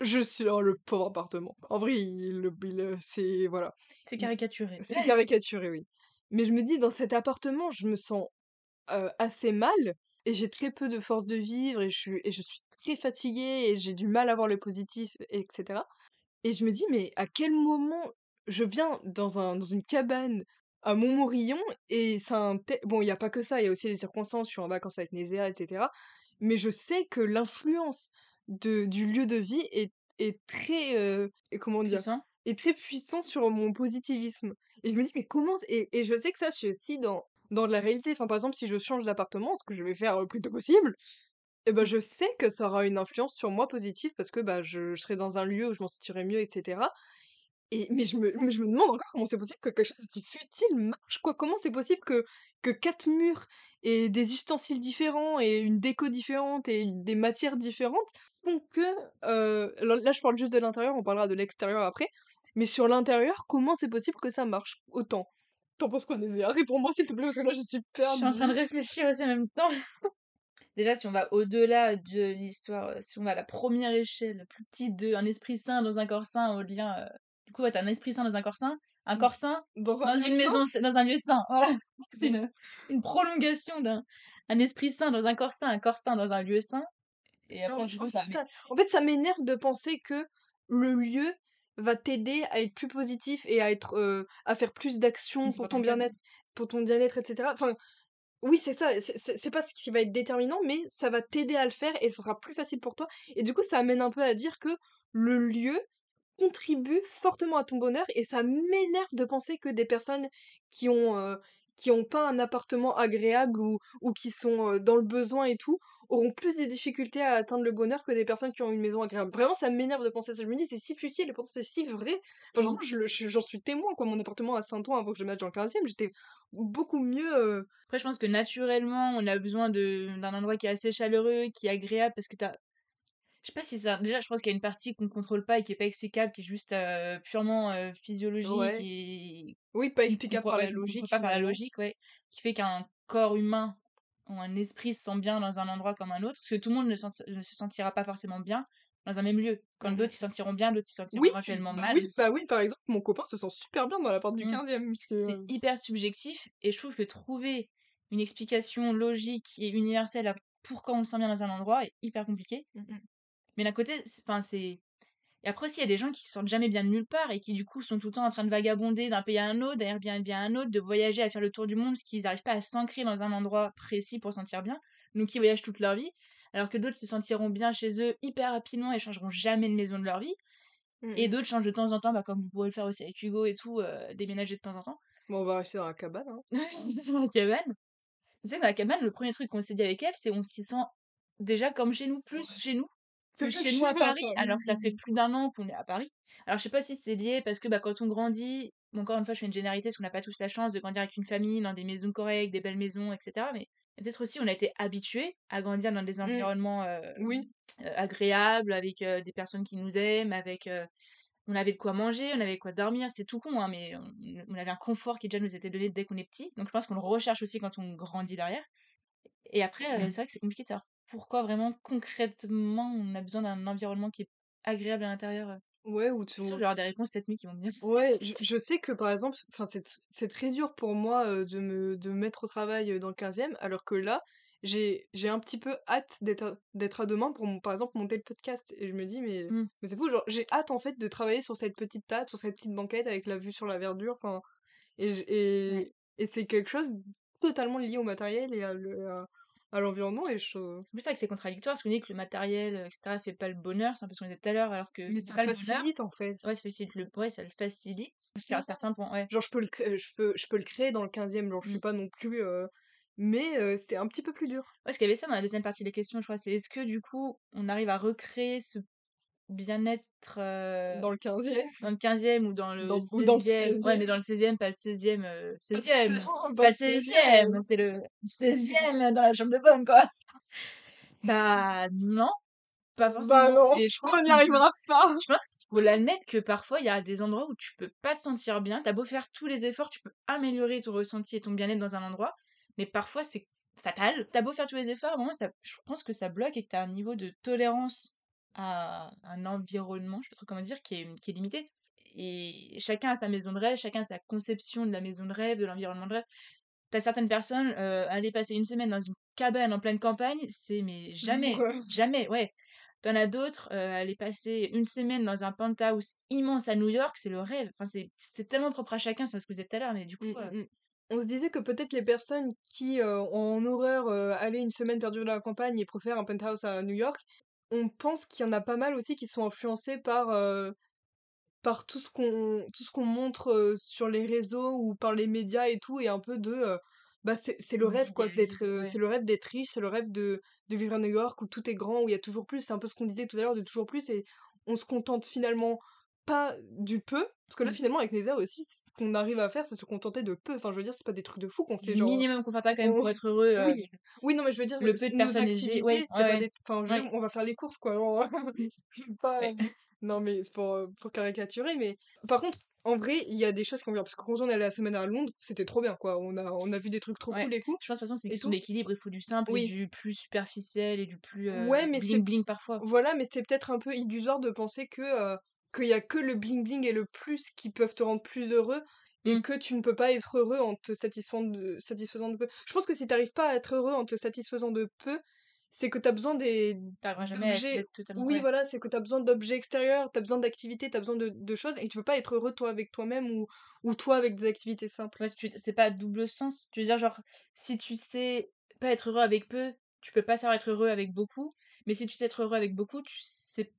je suis oh le pauvre appartement. En vrai il heu, c'est voilà. C'est caricaturé. c'est caricaturé, oui. Mais je me dis dans cet appartement, je me sens, heu, assez mal et j'ai très peu de force de vivre et je suis et je suis très fatiguée et j'ai du mal à voir le positif et cetera. Et je me dis: «Mais à quel moment je viens dans un dans une cabane à Montmorillon et ça a un tel» bon il y a pas que ça, il y a aussi les circonstances, je suis en vacances avec Nézéa et cetera. Mais je sais que l'influence de du lieu de vie est est très, heu, comment dire? Puissant. Est très puissant sur mon positivisme. Et je me dis: «Mais comment c» et et je sais que ça c'est aussi dans dans la réalité. Enfin par exemple si je change d'appartement, ce que je vais faire le plus tôt possible, et bah, je sais que ça aura une influence sur moi positive parce que, bah, je je serai dans un lieu où je m'en sentirai mieux et cetera. Et mais je me je me demande encore comment c'est possible que quelque chose d'aussi futile marche quoi? Comment c'est possible que que 4 murs et des ustensiles différents et une déco différente et des matières différentes font que, heu, là je parle juste de l'intérieur, on parlera de l'extérieur après. Mais sur l'intérieur, comment c'est possible que ça marche autant? Tu en penses quoi Nézéa? Réponds-moi s'il te plaît parce que là je suis Je suis en train de perdue. réfléchir aussi en même temps. Déjà si on va au-delà de l'histoire, si on va à la 1re échelle, la plus petite de un esprit sain dans un corps sain au lien, heu du coup ouais, tu as un esprit sain dans un corps sain, un Mmh. corps sain Dans une maison dans un lieu sain, voilà. C'est Mmh. une une prolongation d'un un esprit sain dans un corps sain, un corps sain dans un lieu sain et Non, après du en coup ça met ça en fait ça m'énerve de penser que le lieu va t'aider à être plus positif et à être, à faire plus d'actions pour ton bien-être pour ton bien-être et cetera. Enfin, oui c'est ça, c'est pas ce qui va être déterminant, mais ça va t'aider à le faire et ce sera plus facile pour toi. Et du coup ça amène un peu à dire que le lieu contribue fortement à ton bonheur et ça m'énerve de penser que des personnes qui ont, heu, qui ont pas un appartement agréable ou ou qui sont, heu, dans le besoin et tout, auront plus de difficultés à atteindre le bonheur que des personnes qui ont une maison agréable. Vraiment ça m'énerve de penser ça. Je me dis: «C'est si futile et pourtant c'est si vrai». Enfin Mmh. je je j'en suis témoin quoi. Mon appartement à Saint-Ouen avant que je le mette dans le 15e, j'étais beaucoup mieux, heu Après je pense que naturellement on a besoin de d'un endroit qui est assez chaleureux, qui est agréable parce que tu as Je sais pas si ça. Déjà, je pense qu'il y a une partie qu'on contrôle pas et qui est pas explicable, qui est juste euh, purement euh, physiologique Ouais. et Oui, pas explicable par la logique, pas par la logique, ouais, qui fait qu'un corps humain ou un esprit se sent bien dans un endroit comme un autre, parce que tout le monde ne, sens- ne se sentira pas forcément bien dans un même lieu. Quand Mmh d'autres s'y sentiront bien, d'autres s'y sentiront Oui, éventuellement bah mal. oui, bah oui, par exemple, mon copain se sent super bien dans l'appart du Mmh. 15e puisque, C'est hyper subjectif et je trouve que trouver une explication logique et universelle à pourquoi on se sent bien dans un endroit est hyper compliqué. Mmh mh. Mais d'un côté, c'est enfin, c'est et après aussi, il y a des gens qui se sentent jamais bien de nulle part et qui du coup sont tout le temps en train de vagabonder d'un pays à un autre, d'un Airbnb à un autre, de voyager, à faire le tour du monde parce qu'ils n'arrivent pas à s'ancrer dans un endroit précis pour se sentir bien. Donc qui voyagent toute leur vie, alors que d'autres se sentiront bien chez eux hyper rapidement et changeront jamais de maison de leur vie. Mmh Et mh. d'autres changent de temps en temps, bah, comme vous pourrez le faire aussi avec Hugo et tout, heu, déménager de temps en temps. Bon, on va rester dans la cabane, hein. Dans la cabane. Tu sais, dans la cabane, le premier truc qu'on s'est dit avec Eve, c'est on s'y sent déjà comme chez nous, plus Ouais. chez nous que chez nous à Paris, alors que ça fait plus d'un an qu'on est à Paris. Alors je sais pas si c'est lié parce que bah, quand on grandit, bon, encore une fois je fais une généralité parce qu'on n'a pas tous la chance de grandir avec une famille, dans des maisons correctes, des belles maisons, etc. Mais peut-être aussi on a été habitués à grandir dans des Mmh. environnements euh, Oui. euh, agréables, avec euh, des personnes qui nous aiment, avec... on avait de quoi manger, on avait de quoi dormir, c'est tout con, hein, mais on, on avait un confort qui déjà nous était donné dès qu'on est petit. Donc je pense qu'on le recherche aussi quand on grandit derrière. Et après, Mmh. c'est vrai que c'est compliqué de savoir pourquoi vraiment concrètement on a besoin d'un environnement qui est agréable à l'intérieur. euh? Ouais, ou tu je vais avoir des réponses cette nuit qui vont me dire. Ouais, je je sais que par exemple, enfin c'est tr c'est très dur pour moi, de me de me mettre au travail, dans le 15e alors que là, j'ai j'ai un petit peu hâte d'être à d'être à demain pour mon par exemple monter le podcast et je me dis: «Mais Mmh. mais c'est fou, genre j'ai hâte en fait de travailler sur cette petite table, sur cette petite banquette avec la vue sur la verdure», enfin et et et c'est quelque chose totalement lié au matériel et à à l'environnement je En plus, c'est vrai que c'est contradictoire parce qu'on dit que le matériel, euh, etc., fait pas le bonheur, c'est un peu ce qu'on disait tout à l'heure, alors que c'est ça pas le bonheur. facilite en fait. Ouais, ça facilite le... ouais, ça le facilite jusqu'à un certain point. Ouais. Genre je peux le je peux je peux le créer dans le 15e, genre je suis Mm. pas non plus, heu mais heu, c'est un petit peu plus dur. Ouais, parce qu'il y avait ça dans la deuxième partie des questions, je crois. C'est est-ce que du coup, on arrive à recréer ce bien-être euh, Dans le 15e, dans le 15e ou dans le dans ou dans le 16e? Ouais, mais 16e. dans le 16e, pas le 16e. euh, Pas 16e! le Pas le 16e! C'est le 16e dans la chambre de bonne, quoi! Bah, non, pas Bah forcément. non, Et je pense on n'y arrivera pas. Je pense qu'il faut l'admettre que parfois, il y a des endroits où tu peux pas te sentir bien. T'as beau faire tous les efforts, tu peux améliorer ton ressenti et ton bien-être dans un endroit, mais parfois c'est fatal. T'as beau faire tous les efforts, à un moment, ça, je pense que ça bloque et que t'as un niveau de tolérance à un environnement, je sais pas trop comment dire, qui est, qui est limité. Et chacun a sa maison de rêve, chacun a sa conception de la maison de rêve, de l'environnement de rêve. T'as certaines personnes, euh, aller passer une semaine dans une cabane en pleine campagne, c'est mais jamais, jamais, ouais. T'en as d'autres, euh, aller passer une semaine dans un penthouse immense à New York, c'est le rêve. Enfin, c'est tellement propre à chacun, c'est ce que vous êtes tout à l'heure, mais du coup, Mmh, euh, mmh. On se disait que peut-être les personnes qui, heu, ont en horreur, heu, aller une semaine perdue dans la campagne et préfèrent un penthouse à New York, on pense qu'il y en a pas mal aussi qui sont influencés par, par tout ce qu'on tout ce qu'on montre, sur les réseaux ou par les médias et tout et un peu de, bah, c'est c'est le rêve quoi d'être, ouais. c'est le rêve d'être riche, c'est le rêve de de vivre à New York où tout est grand, où il y a toujours plus. C'est un peu ce qu'on disait tout à l'heure de toujours plus et on se contente finalement pas du peu. Parce que là Mm. finalement avec Neza aussi, ce qu'on arrive à faire, c'est se contenter de peu. Enfin je veux dire, c'est pas des trucs de fou qu'on fait genre, minimum confortable quand même on pour être heureux. euh, oui, oui non mais je veux dire, le peu de nos personnes ouais, activités, c'est ouais, pas ouais. des enfin je veux ouais. dire, on va faire les courses quoi, genre c'est pas Ouais. non mais c'est pour, heu, pour caricaturer mais par contre, en vrai, il y a des choses qui ont bien parce que quand on est allé la semaine à Londres, c'était trop bien quoi. On a on a vu des trucs trop Ouais. cool et tout Je pense de toute façon, c'est tout. d'équilibre. Il faut du simple et du plus superficiel et du plus euh, Ouais, mais bling bling parfois. voilà, mais c'est peut-être un peu illusoire de penser que, heu, qu'il y a que le bling bling et le plus qui peuvent te rendre plus heureux et Mm. que tu ne peux pas être heureux en te satisfaisant de satisfaisant de peu. Je pense que si tu arrives pas à être heureux en te satisfaisant de peu, c'est que tu as besoin des d'objets oui voilà, c'est que tu as besoin d'objets extérieurs, tu as besoin d'activités, tu as besoin de de choses et tu peux pas être heureux toi avec toi-même ou ou toi avec des activités simples. Ouais, c'est pas à double sens. Tu veux dire, genre, si tu sais pas être heureux avec peu, tu peux pas savoir être heureux avec beaucoup. Mais si tu sais être heureux avec beaucoup, tu sais.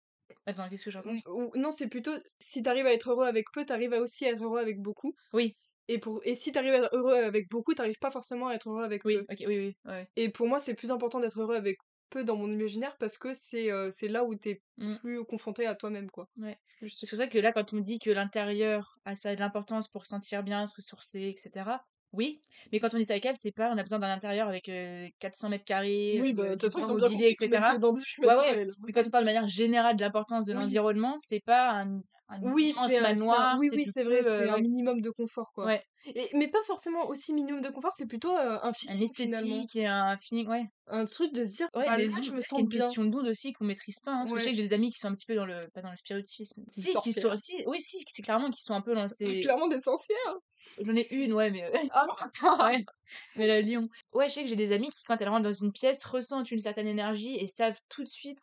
Attends, qu'est-ce que je raconte? Mmh, ou non, c'est plutôt si tu arrives à être heureux avec peu, tu arrives à aussi être heureux avec beaucoup. Oui, Et pour et si t'arrives à être heureux avec beaucoup, t'arrives pas forcément à être heureux avec oui, peu. ok, oui, oui, ouais. Et pour moi, c'est plus important d'être heureux avec peu dans mon imaginaire parce que c'est euh, c'est là où t'es Mm, plus confronté à toi-même, quoi. ouais. C'est pour ça que là, quand on dit que l'intérieur a ça de l'importance pour se sentir bien, se ressourcer, etc., Oui, mais quand on dit cyclable, c'est pas on a besoin d'un intérieur avec euh, 400 mètres carrés, Oui, bah, de toute façon, ils bien etc. était dans 18 Ouais, mètres ouais. carrés, là. Mais quand on parle de manière générale de l'importance de Oui. l'environnement, c'est pas un Oui, immense c'est un un manoir, oui, oui, c'est vrai, euh, c'est un ouais. minimum de confort, quoi. Ouais. Et mais pas forcément aussi minimum de confort, c'est plutôt, heu, un Un feeling, finalement. esthétique et un feeling, ouais. Un truc de se dire: Ouais, «Bah, des là, je me sens une bien». question d'onde aussi qu'on maîtrise pas, hein, parce que je sais que j'ai des amis qui sont un petit peu dans le pas dans le spiritisme. Si, qui sont si, oui, si, c'est clairement qui sont un peu dans ces Clairement des sorcières! J'en ai une, ouais, mais Ah ouais, mais la lion. Ouais, je sais que j'ai des amies qui, quand elles rentrent dans une pièce, ressentent une certaine énergie et savent tout de suite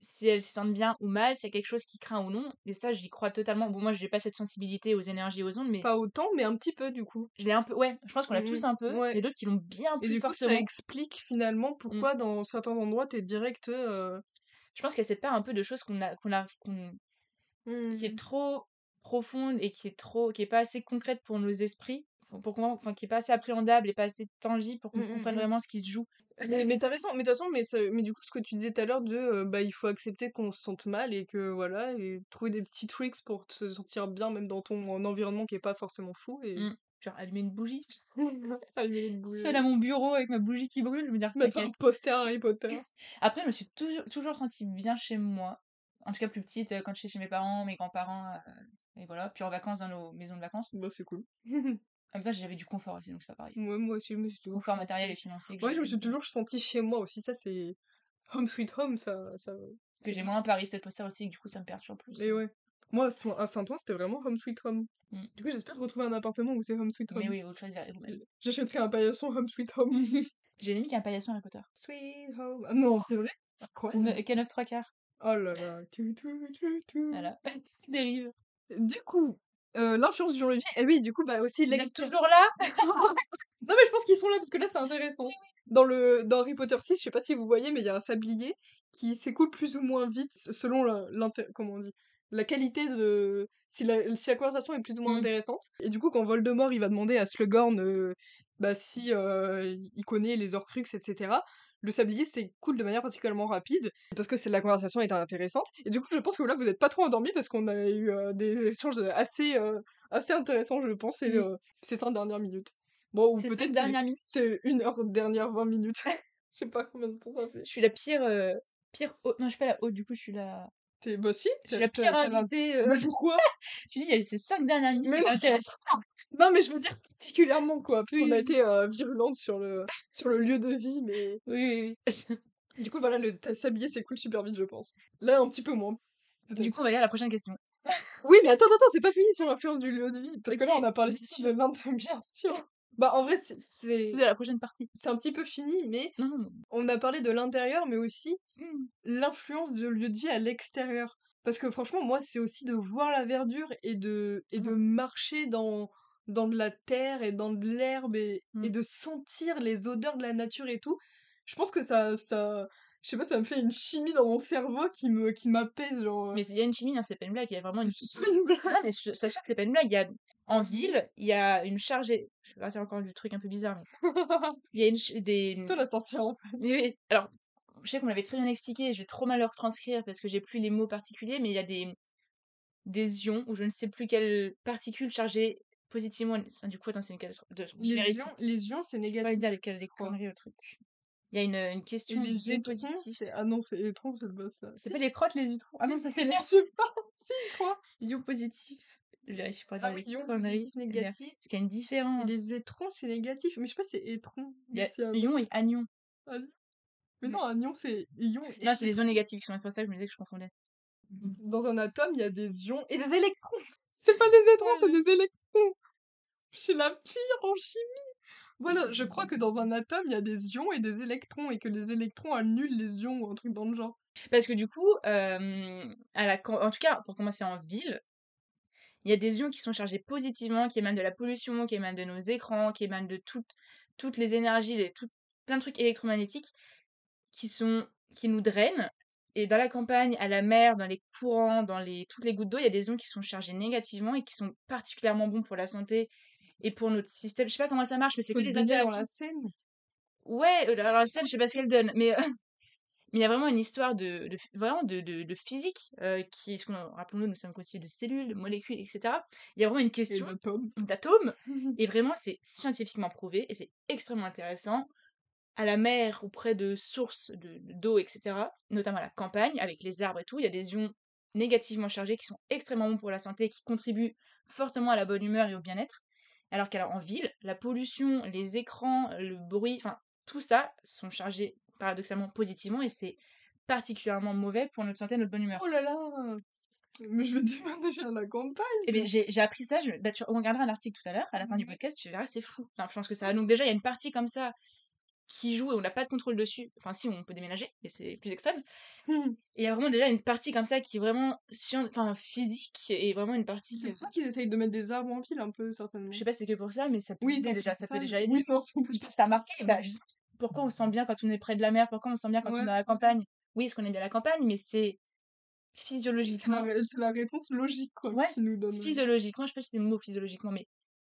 si elles se sentent bien ou mal, s'il y a quelque chose qui craint ou non. Et ça, j'y crois totalement. Bon, moi, j'ai pas cette sensibilité aux énergies, aux ondes, mais Pas autant, mais un petit peu, du coup. je l'ai un peu. Ouais, je pense qu'on l'a Mmh tous un peu, Ouais. et d'autres qui l'ont bien Et plus du coup, ça explique finalement Mmh. pourquoi dans certains endroits, tu es direct, heu Je pense qu'il y a cette part un peu de choses qu'on a qu'on a qu'on qui est Mmh. trop profonde et qui est trop qui est pas assez concrète pour nos esprits, pour pour enfin, qui est pas assez appréhendable et pas assez tangible pour qu'on comprenne vraiment ce qui se joue. Mais mais tu as raison, mais de toute façon, mais ça mais du coup, ce que tu disais tout à l'heure de, heu, bah, il faut accepter qu'on se sente mal et que voilà et trouver des petits tricks pour te sentir bien même dans ton environnement qui est pas forcément fou et Mmh. Genre allumer une bougie. allumer une bougie. Seule à mon bureau avec ma bougie qui brûle, je me dire Mettre un poster Harry Potter. Après, je me suis toujours toujours sentie bien chez moi. En tout cas, plus petite, heu, quand j'étais chez mes parents, mes grands-parents, heu, et voilà. Puis en vacances dans nos maisons de vacances. Bah, c'est cool. En même temps, j'avais du confort aussi, donc c'est pas pareil. Ouais, moi aussi, je me suis toujours Confort matériel et financier ouais, je me suis toujours sentie chez moi aussi, ça c'est home sweet home, ça ça que j'ai moins à Paris, peut-être pour ça aussi, que du coup, ça me perturbe plus. Et ouais. Moi, à Saint à Saint-Ouen, c'était vraiment home sweet home. Mmh. Du coup, j'espère retrouver un appartement où c'est home sweet home. Mais oui, vous choisirez vous-même. J'achèterai un paillasson home sweet home. J'ai une amie qui a un paillasson Harry Potter. Sweet home. Ah non, c'est vrai? Incroyable. Ne K9 3 quarts. Oh là là. Tu, tu, tu, tu. Voilà. Dérive. Du coup, heu, l'influence du vie et oui, du coup, bah, aussi l'extérieur toujours là? Non, mais je pense qu'ils sont là parce que là, c'est intéressant. Dans le dans Harry Potter 6, je sais pas si vous voyez, mais il y a un sablier qui s'écoule plus ou moins vite selon la comment on dit? La qualité de si la si la conversation est plus ou moins Mmh. intéressante et du coup, quand Voldemort, il va demander à Slughorn, heu, bah, si, heu, il connaît les Horcruxes et cetera, le sablier s'écoule de manière particulièrement rapide parce que c'est la conversation est intéressante et du coup, je pense que là, vous êtes pas trop endormis parce qu'on a eu, heu, des échanges, assez, heu, assez intéressants, je pense, et Mmh. heu, ces 5 dernières minutes. Bon, ou Ces 5 peut-être c'est c'est 1 heure dernière 20 minutes. Je sais pas combien de temps ça fait. Je suis la pire, pire hôte non, je suis pas la hôte, du coup, je suis la Tu es bah si, tu la tu pire tu invitée, mais pourquoi? je dis, il y a ces 5 dernières minutes, Mais c'est non! mais je veux dire particulièrement, quoi, parce Oui, qu'on a été, heu, virulentes sur le sur le lieu de vie, mais oui, oui, oui. du coup, voilà, le ta sablier s'écoule super vite, je pense. Là, un petit peu moins, Du coup, on va aller à la prochaine question. Oui, mais attends, attends, c'est pas fini sur l'influence du lieu de vie, parce que là, on a parlé de l'int bien sûr. Bah, en vrai, c'est la prochaine partie. c'est un petit peu fini, mais Non, non, non. on a parlé de l'intérieur, mais aussi Mmh. l'influence du lieu de vie à l'extérieur. Parce que franchement, moi, c'est aussi de voir la verdure et de et de Mmh. marcher dans dans de la terre et dans de l'herbe et et Mmh. de sentir les odeurs de la nature et tout. Je pense que ça ça je sais pas, ça me fait une chimie dans mon cerveau qui me qui m'apaise, genre, Mais il y a une chimie, hein, c'est pas une blague, il y a vraiment une C'est pas une blague. non, mais je que c'est pas une blague. Il y a en ville, il y a une charge je vais partir encore du truc un peu bizarre, mais il y a une des C'est toi la sorcière, en fait. oui, oui. Alors, je sais qu'on l'avait très bien expliqué, je vais trop mal le retranscrire parce que j'ai plus les mots particuliers, mais il y a des des ions ou je ne sais plus quelles particules chargées positivement enfin, du coup, attends, c'est une catastrophe. De Les ions les ions, c'est pas négatif. des quel des Quoi? conneries, le truc. Il y a une, une question les étrons, positifs. c'est ah non, c'est étron, c'est pas ça. C'est pas les crottes, les étrons? Ah non, ça c'est l'air. Je sais pas, si, quoi? Ions positifs. Je vérifie pour Ah oui, y a négatifs. parce qu'il y a une Et différence. les étrons, c'est négatif, mais je sais pas, c'est étron, a ion et anion. Anion? Mais non, anion, c'est ion et non, c'est les ions négatifs qui sont c'est pour ça que je me disais que je confondais. Dans un atome, il y a des ions et des électrons! C'est pas des étrons, Ouais, c'est des électrons! Je suis la pire en chimie! Voilà, je crois que dans un atome, il y a des ions et des électrons et que les électrons annulent les ions ou un truc dans le genre. Parce que du coup, cam en tout cas, pour commencer en ville, il y a des ions qui sont chargés positivement, qui émanent de la pollution, qui émanent de nos écrans, qui émanent de toutes les énergies, les toutes plein de trucs électromagnétiques qui sont qui nous drainent et dans la campagne, à la mer, dans les courants, dans les toutes les gouttes d'eau, il y a des ions qui sont chargés négativement et qui sont particulièrement bons pour la santé et pour notre système. Je sais pas comment ça marche, mais c'est que des baigner dans interactions la Seine. Ouais, heu, alors la Seine, je sais pas ce qu'elle donne, mais Mais il y a vraiment une histoire de, vraiment de, de, de physique euh, qui est ce qu'on rappelons-nous, nous sommes constitués de cellules, de molécules, etc. Il y a vraiment une question d'atomes et vraiment c'est scientifiquement prouvé et c'est extrêmement intéressant. À la mer ou près de sources de- de- d'eau, etc., notamment à la campagne, avec les arbres et tout, il y a des ions négativement chargés qui sont extrêmement bons pour la santé et qui contribuent fortement à la bonne humeur et au bien-être. Alors qu'en ville, la pollution, les écrans, le bruit, enfin tout ça sont chargés paradoxalement positivement et c'est particulièrement mauvais pour notre santé et notre bonne humeur. Oh là là Mais je vais déménager à la campagne Eh bien, j'ai appris ça, je, bah, tu, on regardera un article tout à l'heure, à la fin du podcast, tu verras, c'est fou l'influence que ça a. Donc déjà, il y a une partie comme ça qui joue et on n'a pas de contrôle dessus. Enfin si, on peut déménager, mais c'est plus extrême. Et il y a vraiment déjà une partie comme ça qui est vraiment enfin, physique et vraiment une partie... C'est pour ça qu'ils essayent de mettre des arbres en ville un peu, certainement. Je sais pas si c'est que pour ça, mais ça peut Oui, aider déjà, c'est ça peut déjà aider. Oui, non, c'est Je à Marseille, bah, pourquoi on se sent bien quand on est près de la mer, pourquoi on se sent bien quand on est à la campagne Oui, parce qu'on est bien à la campagne, mais c'est physiologiquement... c'est la réponse logique, quoi, Ouais, que tu nous donnes. Physiologiquement, je sais pas si c'est le mot physiologiquement, mais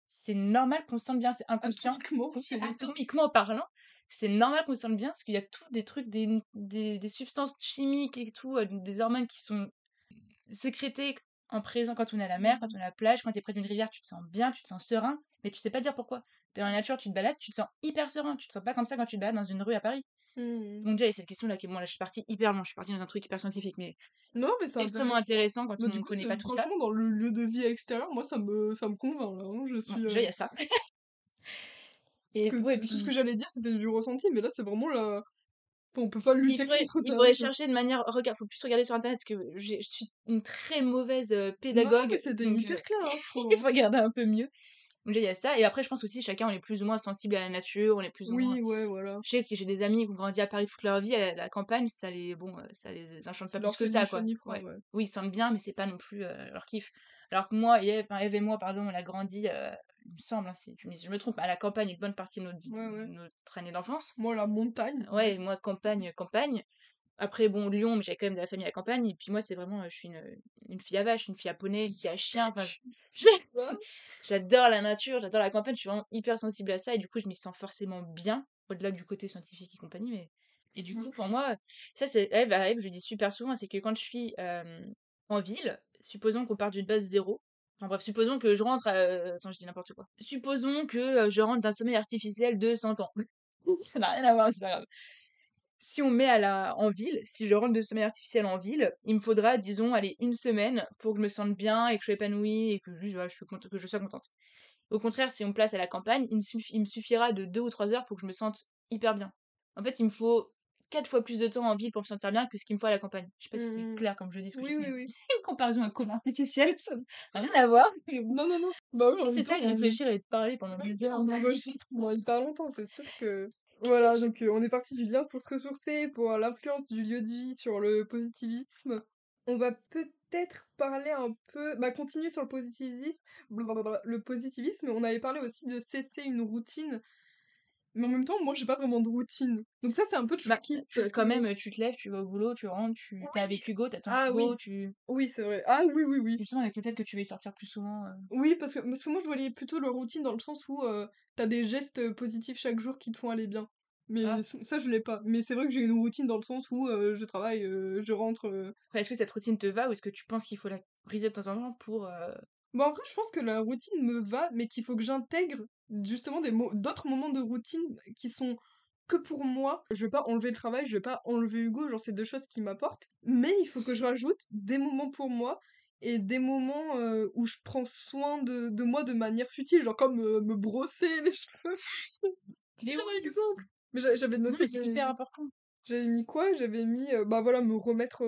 c'est normal qu'on se sente bien, c'est inconscient. Atomiquement. Atomiquement parlant, c'est normal qu'on se sente bien, parce qu'il y a tout des trucs, des, des, des substances chimiques et tout, euh, des hormones qui sont sécrétées en présent quand on est à la mer, quand on est à la plage, quand t'es près d'une rivière, tu te sens bien, tu te sens serein, mais tu sais pas dire pourquoi. T'es dans la nature, tu te balades, tu te sens hyper serein, tu te sens pas comme ça quand tu te balades dans une rue à Paris. Hmm. Donc déjà, il y a cette question-là qui, bon là je suis partie hyper loin, je suis partie dans un truc hyper scientifique, mais Non, mais c'est extrêmement intéressant. quand on ne connaît pas tout ça. franchement, dans le lieu de vie extérieur, moi, ça me, ça me convainc, là. hein, Je Bon, suis... déjà, il y a ça. Et que ouais, tout- tout ce puis- que j'allais dire, c'était du ressenti, mais là, c'est vraiment la... On peut pas Il lutter faudrait, contre il ta- faudrait chercher de manière. Regarde, faut plus regarder sur internet parce que je suis une très mauvaise euh, pédagogue. c'était hyper euh, clair, hein, faut- il faut regarder un peu mieux. Donc, il y a ça. Et après, je pense aussi, chacun, on est plus ou moins sensible à la nature, on est plus ou moins. Oui, ouais, voilà. Je sais que j'ai des amis qui ont grandi à Paris toute leur vie, à la, campagne, ça les, bon, euh, ça les enchante pas plus que ça, quoi. Ouais. ouais. Oui, ils se sentent bien, mais c'est pas non plus euh, leur kiff. Alors que moi, Eve, enfin, Eve et moi, pardon, on a grandi, euh, il me semble, hein, si tu me je me trompe, à la campagne une bonne partie de notre, vie- Ouais, ouais. notre année d'enfance. Moi, la montagne. Ouais, moi, campagne, campagne. Après, bon, Lyon, mais j'avais quand même de la famille à la campagne. Et puis moi, c'est vraiment, je suis une, une fille à vache, une fille à poney, une fille à chien. Enfin, je- Ouais. j'adore la nature, j'adore la campagne. Je suis vraiment hyper sensible à ça. Et du coup, je m'y sens forcément bien, au-delà du côté scientifique et compagnie. Mais... Et du coup, pour moi, ça, c'est Eve, à Eve, je dis super souvent, c'est que quand je suis euh, en ville, supposons qu'on part d'une base zéro. Enfin bref, supposons que je rentre à... Attends, je dis n'importe quoi. Supposons que euh, je rentre d'un sommeil artificiel de 100 ans. ça n'a rien à voir, c'est pas grave si on met à la en ville, si je rentre de sommeil artificiel en ville, il me faudra, disons, aller une semaine pour que je me sente bien et que je sois épanouie et que juste, je que je sois contente. Au contraire, si on me place à la campagne, il me, suffi- il me suffira de deux ou trois heures pour que je me sente hyper bien. En fait, il me faut quatre fois plus de temps en ville pour me sentir bien que ce qu'il me faut à la campagne. Je sais pas si c'est Mhm. clair comme je dis ce que Oui, je oui, oui. Une comparaison à un commun artificiel, ça n'a rien à voir. Non, non, non. Bah oui, C'est ça, temps, réfléchir et de parler pendant des heures. on enregistre pendant hyper longtemps, c'est sûr que... Voilà, donc euh, on est parti du lien pour se ressourcer, pour l'influence du lieu de vie sur le positivisme. On va peut-être parler un peu, bah continuer sur le positivisme, le positivisme. On avait parlé aussi de cesser une routine, mais en même temps, moi j'ai pas vraiment de routine. Donc ça c'est un peu Bah, c'est parce quand même, tu te lèves, tu vas au boulot, tu rentres, tu t'es avec Hugo, t'attends Ah Hugo, oui. tu... Oui, c'est vrai. Ah oui, oui, oui. Justement, avec le fait que tu veux y sortir plus souvent... euh, Oui, parce que, parce que moi je voyais plutôt le routine dans le sens où euh, t'as des gestes euh, positifs chaque jour qui te font aller bien. Mais Ah. ça, je l'ai pas. Mais c'est vrai que j'ai une routine dans le sens où euh, je travaille, je rentre. Après, est-ce que cette routine te va ou est-ce que tu penses qu'il faut la briser de temps en temps pour... Bon, après, je pense que la routine me va, mais qu'il faut que j'intègre justement des mo- d'autres moments de routine qui sont que pour moi. Je vais pas enlever le travail, je vais pas enlever Hugo, genre c'est deux choses qui m'apportent. Mais il faut que je rajoute des moments pour moi et des moments euh, où je prends soin de, de moi de manière futile, genre comme euh, me brosser les cheveux. Mais Par exemple. Mais j'a- j'avais noté, c'est hyper important. j'avais mis quoi? J'avais mis, euh, bah voilà, me remettre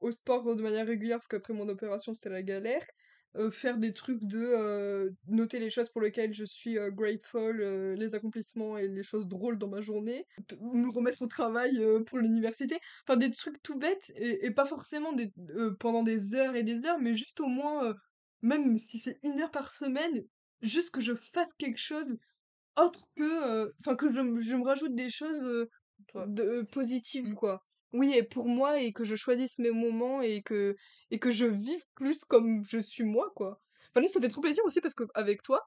au sport de manière régulière parce qu'après mon opération c'était la galère. Euh, faire des trucs de euh, noter les choses pour lesquelles je suis euh, grateful, les accomplissements et les choses drôles dans ma journée. Me remettre au travail pour l'université. Enfin, des trucs tout bêtes et, et pas forcément des, pendant des heures et des heures, mais juste au moins, même si c'est une heure par semaine, juste que je fasse quelque chose autre que. Enfin, que je, me- je me rajoute des choses. de, euh, positive Mm. quoi. Oui, et pour moi, et que je choisisse mes moments, et que, et que je vive plus comme je suis moi, quoi. Enfin, là, ça fait trop plaisir aussi parce que avec toi,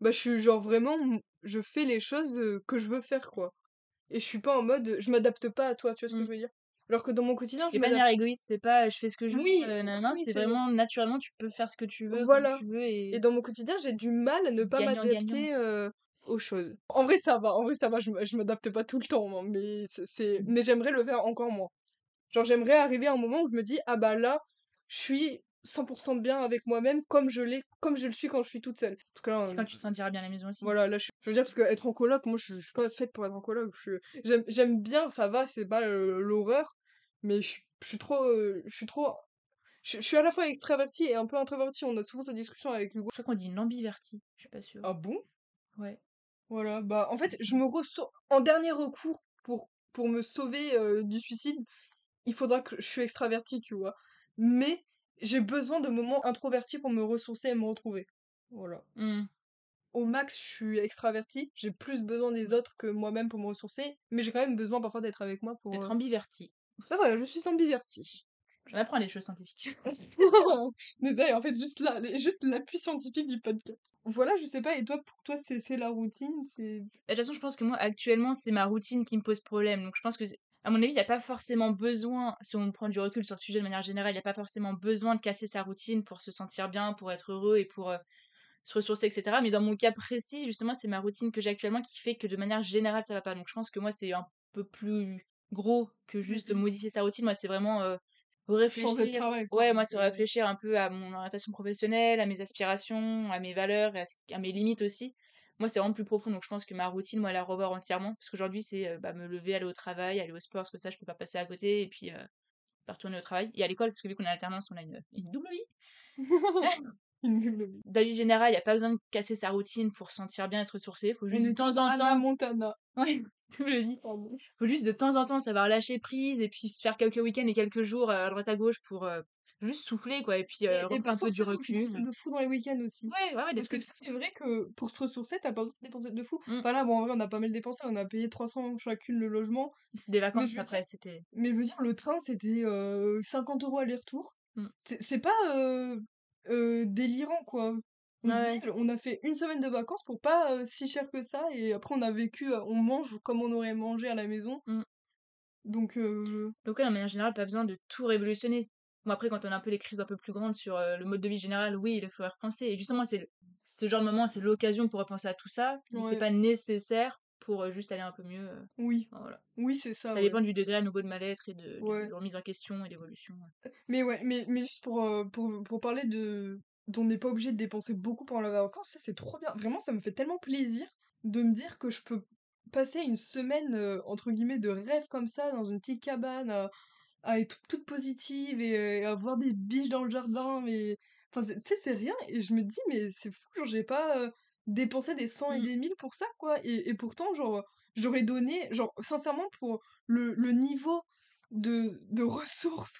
bah, je suis genre vraiment, je fais les choses euh, que je veux faire, quoi. Et je suis pas en mode, je m'adapte pas à toi, tu vois ce que Mm. je veux dire? Alors que dans mon quotidien, je de manière égoïste, c'est pas je fais ce que je veux, Oui, oui, c'est vraiment naturellement tu peux faire ce que tu veux, Voilà. tu veux et Et dans mon quotidien, j'ai du mal à ne pas m'adapter, aux choses. En vrai, ça va, en vrai, ça va, je m'adapte pas tout le temps, hein, mais c'est c'est mais j'aimerais le faire encore moins. Genre, j'aimerais arriver à un moment où je me dis: «Ah bah là, je suis 100% bien avec moi-même comme je l'ai comme je le suis quand je suis toute seule». Parce que là, quand tu te sentiras bien à la maison aussi. voilà, là, je je veux dire parce qu'être en coloc, moi, je je suis pas faite pour être en coloc. Je j'aime bien, ça va, c'est pas, l'horreur, mais je suis trop, je suis trop je suis à la fois extravertie et un peu introvertie. On a souvent cette discussion avec Hugo. Je crois qu'on dit une ambivertie, je suis pas sûre. Ah bon? Ouais. Voilà, bah, en fait, je me ressors en dernier recours pour pour me sauver, du suicide, il faudra que je suis extravertie, tu vois? Mais j'ai besoin de moments introvertis pour me ressourcer et me retrouver. Voilà. Mmh. Au max, je suis extravertie, j'ai plus besoin des autres que moi-même pour me ressourcer, mais j'ai quand même besoin parfois d'être avec moi pour, D'être heu ambivertie. bah, voilà, je suis ambivertie. J'en apprends les choses scientifiques. Désolée, en fait, juste là, juste l'appui scientifique du podcast. Voilà, je sais pas et toi, pour toi, c'est la routine, c'est Bah, de toute façon, je pense que moi, actuellement, c'est ma routine qui me pose problème. Donc, je pense que, à mon avis, il n'y a pas forcément besoin, si on prend du recul sur le sujet de manière générale, il n'y a pas forcément besoin de casser sa routine pour se sentir bien, pour être heureux et pour euh, se ressourcer, etc. Mais dans mon cas précis, justement, c'est ma routine que j'ai actuellement qui fait que de manière générale, ça va pas. Donc, je pense que moi, c'est un peu plus gros que juste modifier sa routine. Moi, c'est vraiment euh, réfléchir. travail, Ouais, moi, c'est réfléchir un peu à mon orientation professionnelle, à mes aspirations, à mes valeurs et à, à mes limites aussi. Moi, c'est vraiment plus profond. Donc, je pense que ma routine, moi, elle la revoir entièrement. Parce qu'aujourd'hui, c'est euh, bah, me lever, aller au travail, aller au sport, parce que ça, je peux pas passer à côté. Et puis, euh, retourner au travail. Et à l'école, parce que vu qu'on est alternance, on a une, une double vie. D'avis général, il n'y a pas besoin de casser sa routine pour se sentir bien et se ressourcer. faut juste de temps en temps. Montana. Ouais, vie. Pardon. faut juste de temps en temps savoir lâcher prise et puis se faire quelques week-ends et quelques jours euh, à droite à gauche pour euh, juste souffler, quoi. Et puis euh, Et, et un peu du recul. dépenser de fou dans les week-ends aussi. Ouais, ouais, ouais, Parce que ça, c'est vrai que pour se ressourcer, t'as pas besoin de dépenser de fou. Mm. Enfin là, bon, en vrai, on a pas mal dépensé, on a payé 300 chacune le logement. C'est des vacances après, c'était. mais je veux dire le train, c'était euh, 50 euros aller-retour. Mm. C'est c'est pas euh, euh, délirant, quoi. On se Ouais. dit, on a fait une semaine de vacances pour pas euh, si cher que ça, et après on a vécu, on mange comme on aurait mangé à la maison. Mm. Donc, euh, Donc, ouais, de manière générale, pas besoin de tout révolutionner. Bon, après, quand on a un peu les crises un peu plus grandes sur euh, le mode de vie général, oui, il faut repenser. Et justement, c'est ce genre de moment, c'est l'occasion pour repenser à tout ça, mais c'est pas nécessaire pour euh, juste aller un peu mieux. euh. oui, Enfin, voilà. oui, c'est ça. Ça ouais. dépend du degré à nouveau de mal-être et de, de Ouais. remise en question et d'évolution. ouais. Mais ouais, mais, mais juste pour, euh, pour, pour parler de dont on n'est pas obligé de dépenser beaucoup pendant la vacances, ça c'est trop bien. Vraiment, ça me fait tellement plaisir de me dire que je peux passer une semaine, euh, entre guillemets, de rêve comme ça, dans une petite cabane, à, à être toute positive et, euh, à voir des biches dans le jardin. Mais... Enfin, tu sais, c'est rien. Et je me dis, mais c'est fou, genre, j'ai pas euh, dépensé des 100 et Mm. des 1000 pour ça, quoi. Et, et pourtant, genre, j'aurais donné, genre, sincèrement, pour le, le niveau de, de ressources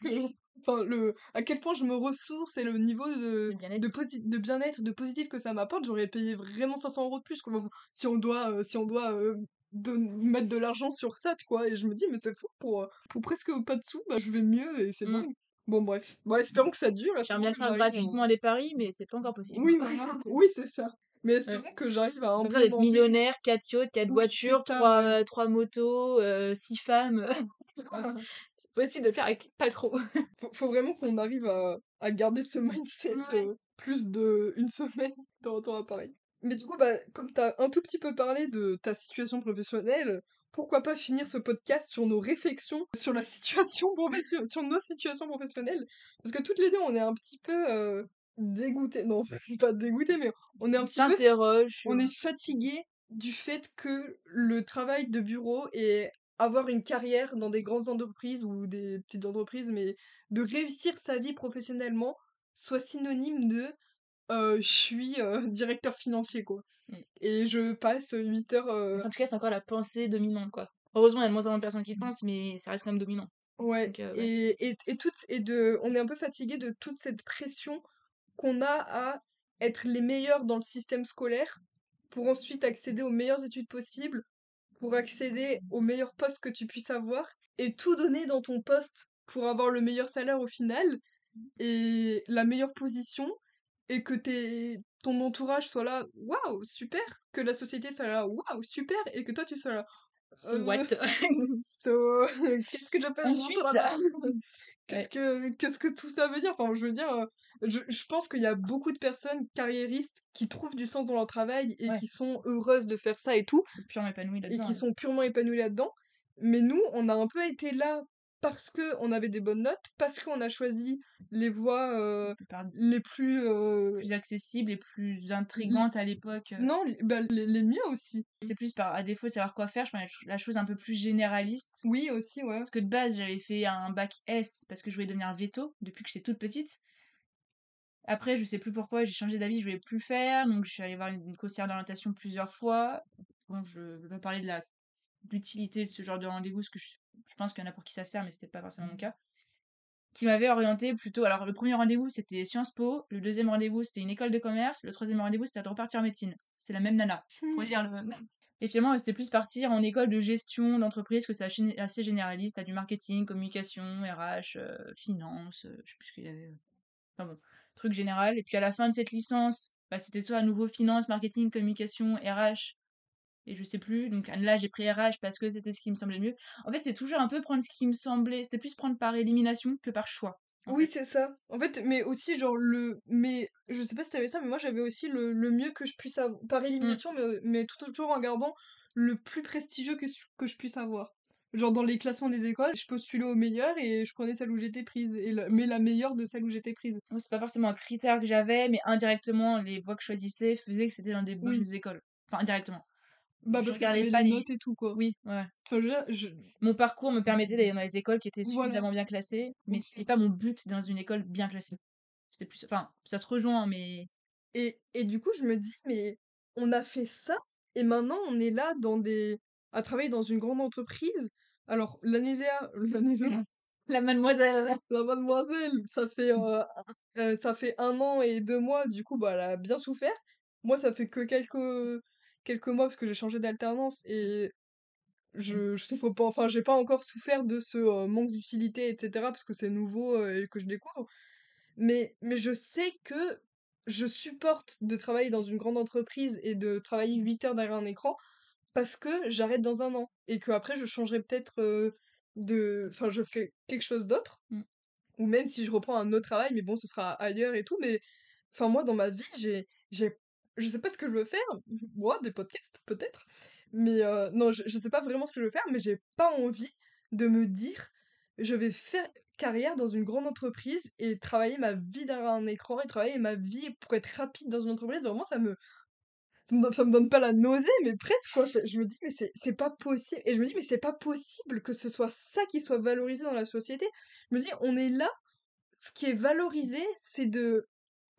enfin le à quel point je me ressource et le niveau de bien-être. de, posi- de bien-être de positif que ça m'apporte j'aurais payé vraiment 500 euros de plus quoi. Si on doit euh, si on doit euh, mettre de l'argent sur ça quoi et je me dis mais c'est fou pour pour presque pas de sous bah je vais mieux et c'est Mm. dingue bon bref bon espérons que ça dure J'aimerais bien le faire gratuitement à des paris, mais c'est pas encore possible. oui voilà. oui c'est ça mais Ouais. espérons que j'arrive à Pas besoin d'être millionnaire, 4 yachts, 4 Oui, voitures, c'est ça, 3, ouais. trois motos, 6 femmes. c'est possible de le faire avec pas trop. faut, faut vraiment qu'on arrive à, à garder ce mindset Ouais. euh, plus de une semaine dans ton appareil. Mais du coup, bah, comme t'as un tout petit peu parlé de ta situation professionnelle, pourquoi pas finir ce podcast sur nos réflexions sur la situation professionnelle, sur nos situations professionnelles? Parce que toutes les deux, on est un petit peu euh, dégoûtés. Non, pas dégoûtés, mais on est un petit peu on est fatigué du fait que le travail de bureau et avoir une carrière dans des grandes entreprises ou des petites entreprises, mais de réussir sa vie professionnellement soit synonyme de euh, je suis euh, directeur financier, quoi. Mm. Et je passe 8 heures. euh, En tout cas, c'est encore la pensée dominante, quoi. Heureusement, il y a de moins en moins de personnes qui le pensent, mais ça reste quand même dominant. Ouais, Donc, euh, ouais. et, et, et, toute, et de, on est un peu fatigué de toute cette pression qu'on a à être les meilleurs dans le système scolaire pour ensuite accéder aux meilleures études possibles, pour accéder aux meilleurs postes que tu puisses avoir et tout donner dans ton poste pour avoir le meilleur salaire au final et la meilleure position et que tes, ton entourage soit là, waouh, super, que la société soit là, waouh, super, et que toi tu sois là, So Euh, what? So, qu'est-ce que j'appelle Ensuite. Qu'est-ce que qu'est-ce que tout ça veut dire? Enfin, je veux dire, heu, je je pense qu'il y a beaucoup de personnes carriéristes qui trouvent du sens dans leur travail et Ouais. qui sont heureuses de faire ça et tout purement épanoui et là-dedans, qui ouais. sont purement épanouies là-dedans. Mais nous, on a un peu été là parce qu'on avait des bonnes notes, parce qu'on a choisi les voies, d les plus, plus accessibles et plus intrigantes à l'époque, non, les bah, les les mieux aussi. C'est plus par à défaut de savoir quoi faire, je prenais la ch la chose un peu plus généraliste. Oui, aussi, ouais. Parce que de base, j'avais fait un bac S parce que je voulais devenir véto depuis que j'étais toute petite. Après, je sais plus pourquoi, j'ai changé d'avis, je voulais plus faire, donc je suis allée voir une conseillère d'orientation plusieurs fois. Bon, je veux pas parler de la d'utilité de ce genre de rendez-vous, parce que je je pense qu'il y en a pour qui ça sert, mais c'était pas forcément mon cas. Qui m'avait orientée plutôt alors le 1er rendez-vous, c'était Sciences Po, le 2e rendez-vous, c'était une école de commerce, le 3e rendez-vous, c'était de repartir en médecine. C'était la même nana, pour dire le et finalement, c'était plus partir en école de gestion d'entreprise, que c'est assez généraliste. As du marketing, communication, RH, heu, finance, heu, je sais plus ce qu'il y avait, heu, enfin bon, truc général et puis à la fin de cette licence, bah, c'était soit à nouveau finance, marketing, communication, RH et je sais plus, donc là, j'ai pris RH parce que c'était ce qui me semblait le mieux. En fait, c'est toujours un peu prendre ce qui me semblait c'était plus prendre par élimination que par choix, Oui, c'est ça. En fait, mais aussi genre le mais je sais pas si tu avais ça, mais moi j'avais aussi le le mieux que je puisse av par Mmh. élimination, mais mais tout toujours en gardant le plus prestigieux que que je puisse avoir. Genre dans les classements des écoles, je postulais au meilleur et je prenais celle où j'étais prise et le mais la meilleure de celle où j'étais prise. Moi, c'est pas forcément un critère que j'avais, mais indirectement, les voies que je choisissais faisaient que c'était dans des bonnes Oui. écoles. Enfin, indirectement. Bah, parce que regardais pas les notes et tout, quoi. oui, ouais. Enfin, je veux dire, je Mon parcours me permettait d'aller dans les écoles qui étaient Voilà. suffisamment bien classées, mais c'était pas mon but dans une école bien classée. C'était plus enfin, ça se rejoint, mais Et et du coup, je me dis: «Mais on a fait ça et maintenant on est là dans des à travailler dans une grande entreprise». Alors l'ANESEA la mademoiselle la mademoiselle, ça fait, heu heu, ça fait 1 an et 2 mois, du coup, bah, elle a bien souffert. Moi, ça fait que quelques quelques mois parce que j'ai changé d'alternance et Mmh. je je sais faut pas enfin, j'ai pas encore souffert de ce, manque d'utilité et cetera parce que c'est nouveau, et que je découvre. Mais mais je sais que je supporte de travailler dans une grande entreprise et de travailler 8 heures derrière un écran parce que j'arrête dans 1 an et qu'après je changerai peut-être, de enfin, je ferai quelque chose d'autre Mmh. ou même si je reprends un autre travail, mais bon, ce sera ailleurs et tout, mais enfin, moi, dans ma vie, j'ai j'ai je sais pas ce que je veux faire. Moi, des podcasts, peut-être, mais heu, non, je je sais pas vraiment ce que je veux faire, mais j'ai pas envie de me dire: «Je vais faire carrière dans une grande entreprise et travailler ma vie derrière un écran et travailler ma vie pour être rapide dans une entreprise». Vraiment, ça me ça me ça me donne pas la nausée, mais presque, quoi. Je me dis: «Mais c'est pas possible» et je me dis: «Mais c'est pas possible que ce soit ça qui soit valorisé dans la société». Je me dis: «On est là, ce qui est valorisé, c'est de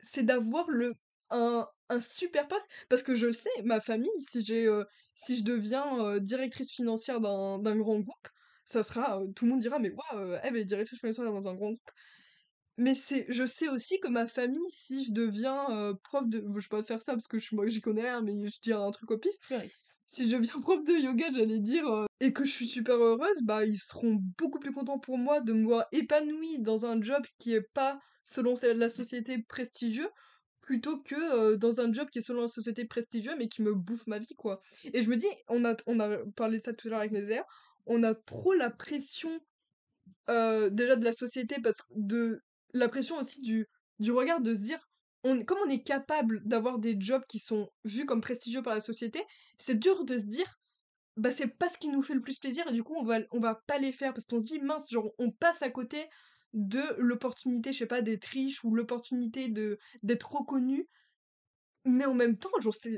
c'est d'avoir le un un super poste». Parce que je le sais, ma famille, si j'ai, si je deviens, directrice financière d'un d'un grand groupe, ça sera, tout le monde dira: «Mais waouh, elle est directrice financière dans un grand groupe». Mais c'est je sais aussi que ma famille, si je deviens, prof de je vais pas faire ça parce que je moi, j'y connais rien, mais je dis un truc au pif. Fleuriste. Si je deviens prof de yoga, j'allais dire, et que je suis super heureuse, bah, ils seront beaucoup plus contents pour moi de me voir épanouie dans un job qui est pas, selon celle de la société, prestigieux, plutôt que, dans un job qui est selon la société prestigieux, mais qui me bouffe ma vie, quoi. Et je me dis, on a parlé de ça tout à l'heure avec Nézéa, on a trop la pression, déjà de la société parce que de la pression aussi du du regard de se dire comme on est capable d'avoir des jobs qui sont vus comme prestigieux par la société, c'est dur de se dire: «Bah, c'est pas ce qui nous fait le plus plaisir et du coup on va on va pas les faire» parce qu'on se dit: «Mince, genre on passe à côté de l'opportunité, je sais pas, d'être riche ou l'opportunité de d'être reconnu». Mais en même temps,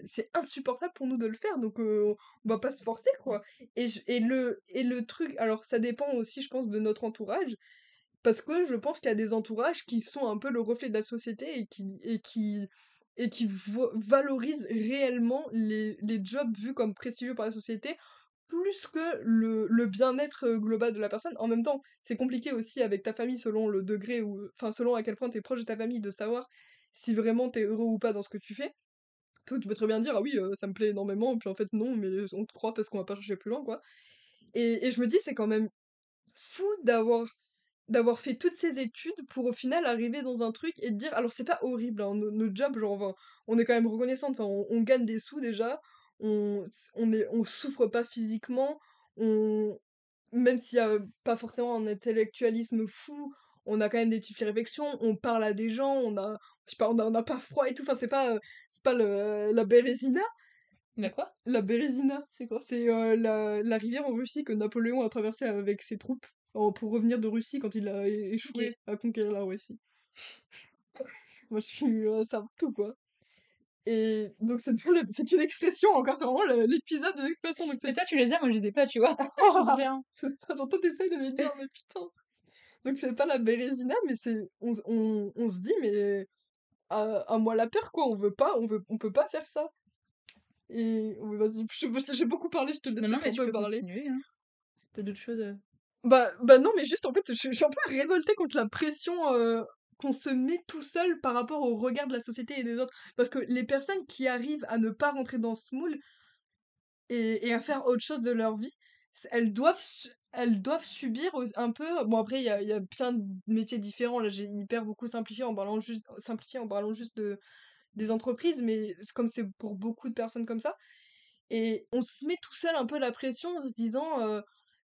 c'est insupportable pour nous de le faire donc on va pas se forcer, quoi et et le et le truc alors ça dépend aussi, je pense, de notre entourage parce que je pense qu'il y a des entourages qui sont un peu le reflet de la société et qui et qui et qui valorisent réellement les les jobs vus comme prestigieux par la société, plus que le le bien-être, heu, global de la personne. En même temps, c'est compliqué aussi avec ta famille selon le degré où enfin, selon à quel point tu es proche de ta famille, de savoir si vraiment tu es heureux ou pas dans ce que tu fais. Toi, tu peux très bien dire: «Ah oui, heu, ça me plaît énormément» puis en fait non, mais on te croit parce qu'on va pas chercher plus loin, quoi et et je me dis: «C'est quand même fou d'avoir d'avoir fait toutes ces études pour au final arriver dans un truc et dire» alors c'est pas horrible, hein, notre job, genre, enfin, on est quand même reconnaissante, enfin, on on gagne des sous déjà, on on est on souffre pas physiquement, on même s'il y a pas forcément un intellectualisme fou, on a quand même des petites réflexions, on parle à des gens, on a je sais pas, on a on a pas froid et tout, enfin c'est pas, c'est pas le la Bérésina. La quoi? La Bérésina. C'est quoi? C'est, la la rivière en Russie que Napoléon a traversée avec ses troupes, pour revenir de Russie quand il a échoué à conquérir la Russie. Moi je suis, ça va tout quoi. Et donc c'est c'est une expression encore, c'est vraiment l'épisode des expressions. Donc Mais toi tu les as, moi je les ai pas, tu vois? C'est ça, j'entends t'essayes de les dire, mais putain! Donc c'est pas la Bérésina, mais c'est on on on se dit: «Mais à à moi la peur quoi, on veut pas, on veut on peut pas faire ça». Et oui vas-y, j'ai beaucoup parlé, je te laisse Non, non, mais tu peu peux parler. hein. D'autres choses, Bah bah non, mais juste en fait, je suis je suis un peu révoltée contre la pression, qu'on se met tout seul par rapport au regard de la société et des autres. Parce que les personnes qui arrivent à ne pas rentrer dans ce moule et à faire autre chose de leur vie, elles doivent elles doivent subir un peu bon après il y a y a plein de métiers différents, là j'ai hyper beaucoup simplifié en parlant juste en parlant juste de des entreprises, mais comme c'est pour beaucoup de personnes comme ça. Et on se met tout seul un peu la pression en se disant,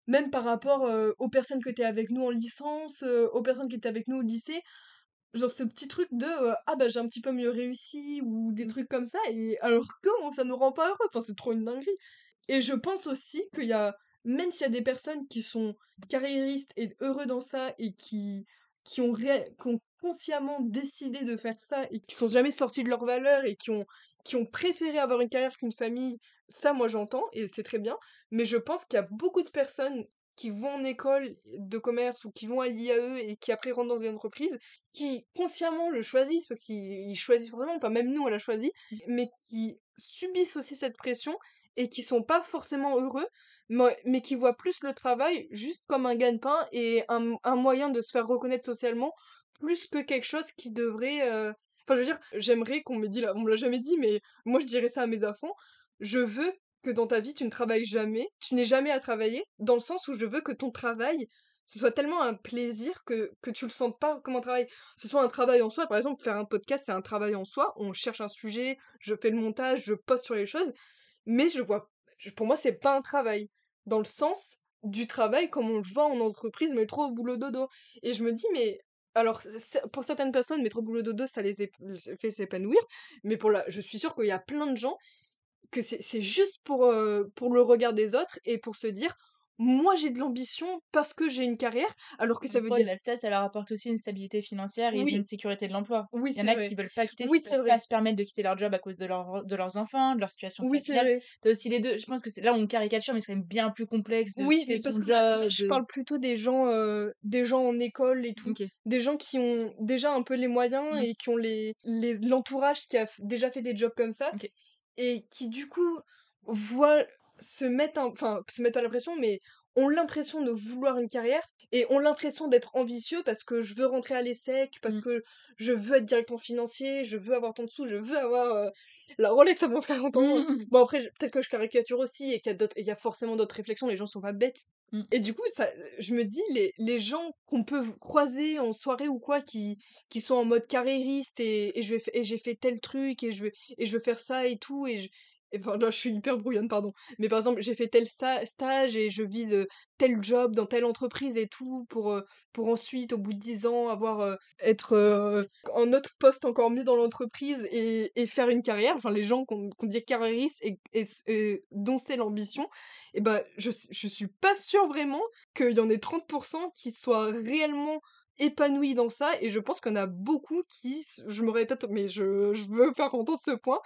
même par rapport, aux personnes que tu es avec nous en licence, aux personnes qui étaient avec nous au lycée, genre ce petit truc de, «Ah bah j'ai un petit peu mieux réussi» ou des trucs comme ça et alors que ça nous rend pas heureux, enfin c'est trop une dinguerie. Et je pense aussi qu'il y a même s'il y a des personnes qui sont carriéristes et heureux dans ça et qui ont consciemment décidé de faire ça et qui sont jamais sortis de leurs valeurs et qui ont préféré avoir une carrière qu'une famille, ça moi j'entends et c'est très bien, mais je pense qu'il y a beaucoup de personnes qui vont en école de commerce ou qui vont à l'IAE et qui après rentrent dans des entreprises, qui consciemment le choisissent, parce qu'ils choisissent vraiment, pas même nous on l'a choisi, mais qui subissent aussi cette pression et qui sont pas forcément heureux, mais qui voient plus le travail juste comme un gagne-pain et un, moyen de se faire reconnaître socialement, plus que quelque chose qui devrait... Enfin, je veux dire, j'aimerais qu'on me dise, on me l'a jamais dit, mais moi je dirais ça à mes enfants, je veux que dans ta vie tu ne travailles jamais, tu n'aies jamais à travailler, dans le sens où je veux que ton travail, ce soit tellement un plaisir que, que tu le sentes pas comme un travail. Ce soit un travail en soi, par exemple, faire un podcast, c'est un travail en soi, on cherche un sujet, je fais le montage, je poste sur les choses, mais je vois, pour moi, c'est pas un travail. Dans le sens du travail comme on le voit en entreprise, métro, au boulot, dodo. Et je me dis, mais alors, pour certaines personnes, métro, boulot, dodo, ça les fait s'épanouir, mais pour la, je suis sûre qu'il y a plein de gens que c'est juste pour, pour le regard des autres et pour se dire moi j'ai de l'ambition parce que j'ai une carrière, alors que ça veut dire. ça, ça leur apporte aussi une stabilité financière et une sécurité de l'emploi. Oui, Il y en a qui veulent pas quitter, oui, peuvent pas se permettre de quitter leur job à cause de, leur, de leurs enfants, de leur situation oui, familiale. T'as aussi les deux. Je pense que c'est là on caricature, mais c'est quand même bien plus complexe de oui, quitter son job. Je parle plutôt des gens, des gens en école et tout. Des gens qui ont déjà un peu les moyens mmh. et qui ont les l'entourage qui a déjà fait des jobs comme ça. Et qui du coup voient se mettent enfin se mettent pas l'impression mais ont l'impression de vouloir une carrière et ont l'impression d'être ambitieux parce que je veux rentrer à l'ESSEC, parce mmh. que je veux être directeur financier, je veux avoir tant de sous, je veux avoir la Rolex avant 40 ans. Mmh. Bon après peut-être que je caricature aussi et qu'il y y a forcément d'autres réflexions, les gens sont pas bêtes. Mmh. Et du coup ça je me dis les, les gens qu'on peut croiser en soirée ou quoi qui qui sont en mode carriériste et, et j'ai fait tel truc et je veux et je veux faire ça et tout et je, Là, je suis hyper brouillonne, pardon. Mais par exemple, j'ai fait tel stage et je vise tel job dans telle entreprise et tout pour, pour ensuite, au bout de 10 ans, avoir être en autre poste encore mieux dans l'entreprise et, faire une carrière. Enfin, les gens qu'on dit carriéristes et, dont c'est l'ambition, et ben, je, je suis pas sûre vraiment qu'il y en ait 30% qui soient réellement épanouis dans ça et je pense en a beaucoup qui, je me répète, mais je, je veux faire entendre ce point,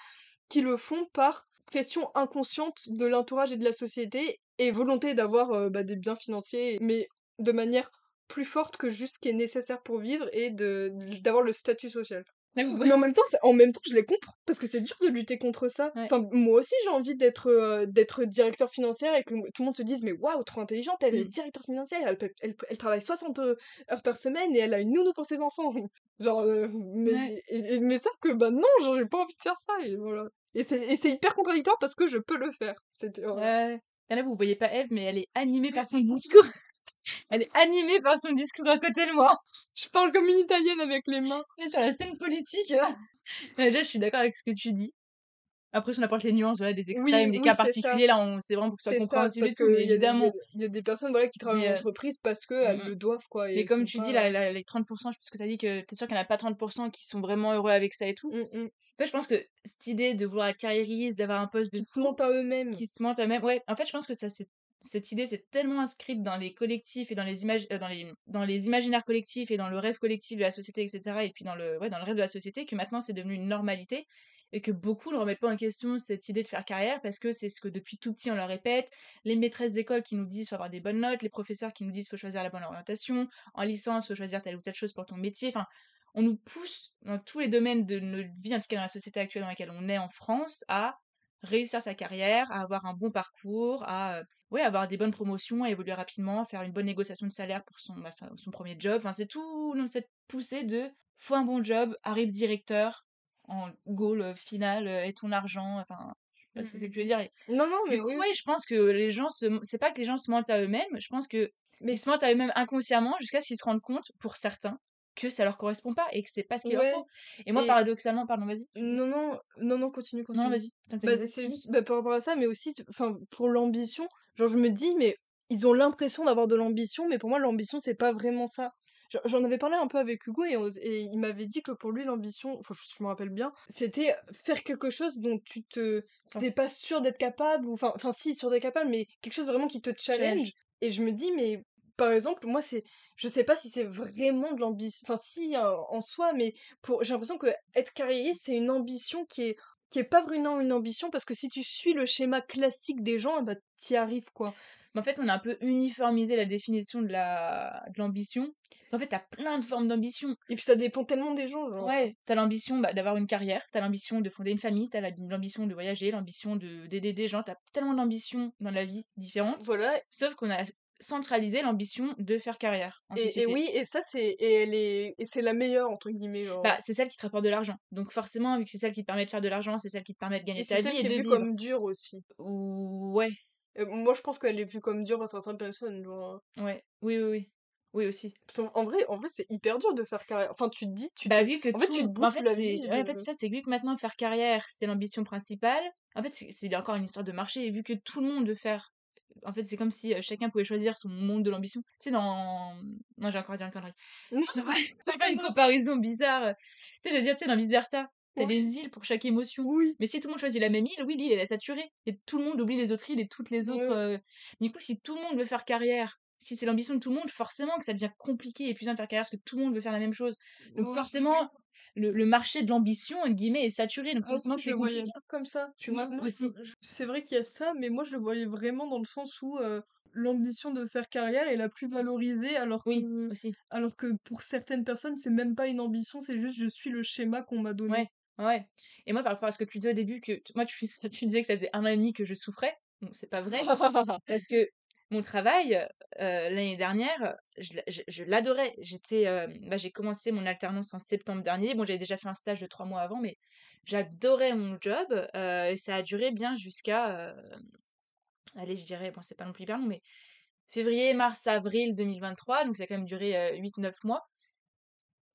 qui le font par pression inconsciente de l'entourage et de la société et volonté d'avoir bah, des biens financiers, mais de manière plus forte que juste ce qui est nécessaire pour vivre et d'avoir le statut social. Mais en même temps, en même temps, je les comprends parce que c'est dur de lutter contre ça. Enfin, moi aussi, j'ai envie d'être d'être directeur financier et que tout le monde se dise mais waouh, trop intelligente, elle est mmh. directeur financier, elle, elle, elle, travaille 60 heures par semaine et elle a une nounou pour ses enfants. Genre, mais, mais sauf que bah non, j'ai pas envie de faire ça et voilà. Et c'est hyper contradictoire parce que je peux le faire. C'était. Ouais. là, vous voyez pas Eve, mais elle est animée par son discours. Elle est animée par son discours à côté de moi. Je parle comme une italienne avec les mains. Et sur la scène politique. Déjà, je suis d'accord avec ce que tu dis. Après, si on apporte les nuances, voilà, des Oui, extrêmes, des oui, cas ça. particuliers, là, c'est vraiment pour que ça, compréhensible parce tout, des il y a évidemment. des il y a des personnes, voilà, qui travaillent en heu entreprise parce qu'elles mh. le doivent, quoi, et comme tu dis, là là, les 30% je pense que tu as dit que tu es sûre qu'il y en a pas 30% qui sont vraiment heureux avec ça et tout. Mmh mh. En fait, je pense que cette idée de vouloir être carriériste, d'avoir un poste de Qui se mentent à eux-mêmes. qui se mentent à eux-mêmes ouais, en fait, je pense que ça c'est cette idée, c'est tellement inscrite dans les collectifs et dans les images heu, dans les dans les imaginaires collectifs et dans le rêve collectif de la société et cetera et puis dans le ouais, dans le rêve de la société que maintenant c'est devenu une normalité et que beaucoup ne remettent pas en question cette idée de faire carrière parce que c'est ce que depuis tout petit on leur répète, les maîtresses d'école qui nous disent: «Faut avoir des bonnes notes», les professeurs qui nous disent: «Faut choisir la bonne orientation», en licence, faut choisir telle ou telle chose pour ton métier, enfin, on nous pousse dans tous les domaines de notre vie, en tout cas dans la société actuelle dans laquelle on est en France, à réussir sa carrière, à avoir un bon parcours, à, ouais, avoir des bonnes promotions, à évoluer rapidement, faire une bonne négociation de salaire pour son, bah, son 1er job, enfin, c'est tout cette poussée de: «Faut un bon job, arrive directeur, en goal, heu, final, heu, et ton argent», enfin, je sais pas si c'est ce que tu veux dire Non, non, mais coup, oui, ouais, je pense que les gens se c'est pas que les gens se mentent à eux-mêmes, je pense qu'ils Mais se c mentent à eux-mêmes inconsciemment jusqu'à ce qu'ils se rendent compte, pour certains, que ça leur correspond pas et que c'est pas ce qu'il leur Ouais faut et moi, et paradoxalement pardon, vas-y, non, non, non, non, continue, Non, non, continue. vas-y, Bah, c'est juste, bah, par rapport à ça, mais aussi enfin, pour l'ambition, genre, je me dis: «Mais ils ont l'impression d'avoir de l'ambition», mais pour moi, l'ambition, c'est pas vraiment ça. J'en avais parlé un peu avec Hugo et et il m'avait dit que pour lui, l'ambition, enfin, je me rappelle bien, c'était faire quelque chose dont tu te étais pas sûr d'être capable ou enfin enfin si, sûr d'être capable, mais quelque chose vraiment qui te Challenge. challenge et je me dis: «Mais» par exemple, moi, c'est je sais pas si c'est vraiment de l'ambition enfin si, en en soi, mais pour j'ai l'impression qu'être carriériste, c'est une ambition qui est qui est pas vraiment une ambition parce que si tu suis le schéma classique des gens, bah, tu y arrives, quoi. Mais en fait, on a un peu uniformisé la définition de la de l'ambition. En fait, tu as plein de formes d'ambition. Et puis ça dépend tellement des gens, genre. Ouais, tu as l'ambition, bah, d'avoir une carrière, tu as l'ambition de fonder une famille, tu as la l'ambition de voyager, l'ambition de d'aider des gens, tu as tellement d'ambitions dans la vie différentes, Voilà. sauf qu'on a centralisé l'ambition de faire carrière en Et et oui et ça, c'est et et c'est la «meilleure» entre guillemets, genre, Bah, c'est celle qui te rapporte de l'argent. Donc forcément, vu que c'est celle qui te permet de faire de l'argent, c'est celle qui te permet de et gagner c'est ta celle vie et qui est vue comme dure aussi. Ouais. Moi, je pense qu'elle est vue comme dure par certaines personnes, genre, heu Ouais. Oui, oui, oui. Oui, aussi. en vrai en vrai, c'est hyper dur de faire carrière. Enfin, tu te dis, tu te Bah, vu que en fait, tu te bah, en bouffes fait, la c'est vie ouais, en fait, c'est ça, c'est vu que maintenant faire carrière, c'est l'ambition principale, en fait, c'est c'est encore une histoire de marché et vu que tout le monde veut faire en fait, c'est comme si, chacun pouvait choisir son monde de l'ambition. Tu sais, dans non, j'ai encore dit une connerie. Vais faire une comparaison bizarre, tu sais, j'allais dire, tu sais, dans Vice Versa, tu as Ouais. des îles pour chaque émotion. Oui. Mais si tout le monde choisit la même île, oui, l'île, elle est saturée et tout le monde oublie les autres îles et toutes les autres, du coup, si tout le monde veut faire carrière, si c'est l'ambition de tout le monde, forcément que ça devient compliqué et épuisant de faire carrière parce que tout le monde veut faire la même chose. Donc forcément, le le marché de «l'ambition» entre guillemets est saturé, donc moi, forcément que je c'est le voyais compliqué. pas comme ça, tu vois? C'est vrai qu'il y a ça, mais moi, je le voyais vraiment dans le sens où, heu, l'ambition de faire carrière est la plus valorisée alors Oui, que aussi. alors que pour certaines personnes, c'est même pas une ambition, c'est juste: «Je suis le schéma qu'on m'a donné». Ouais, ouais, et moi, par rapport à ce que tu disais au début que moi, tu tu disais que ça faisait 1 an et demi que je souffrais. Bon, c'est pas vrai parce que mon travail, l'année dernière, je l'a je je l'adorais. J'étais, hem, bah, j'ai commencé mon alternance en septembre dernier. Bon, j'avais déjà fait un stage de 3 mois avant, mais j'adorais mon job, et ça a duré bien jusqu'à, heu, allez, je dirais, bon, c'est pas non plus hyper long, mais février, mars, avril 2023, donc ça a quand même duré, heu, 8-9 mois.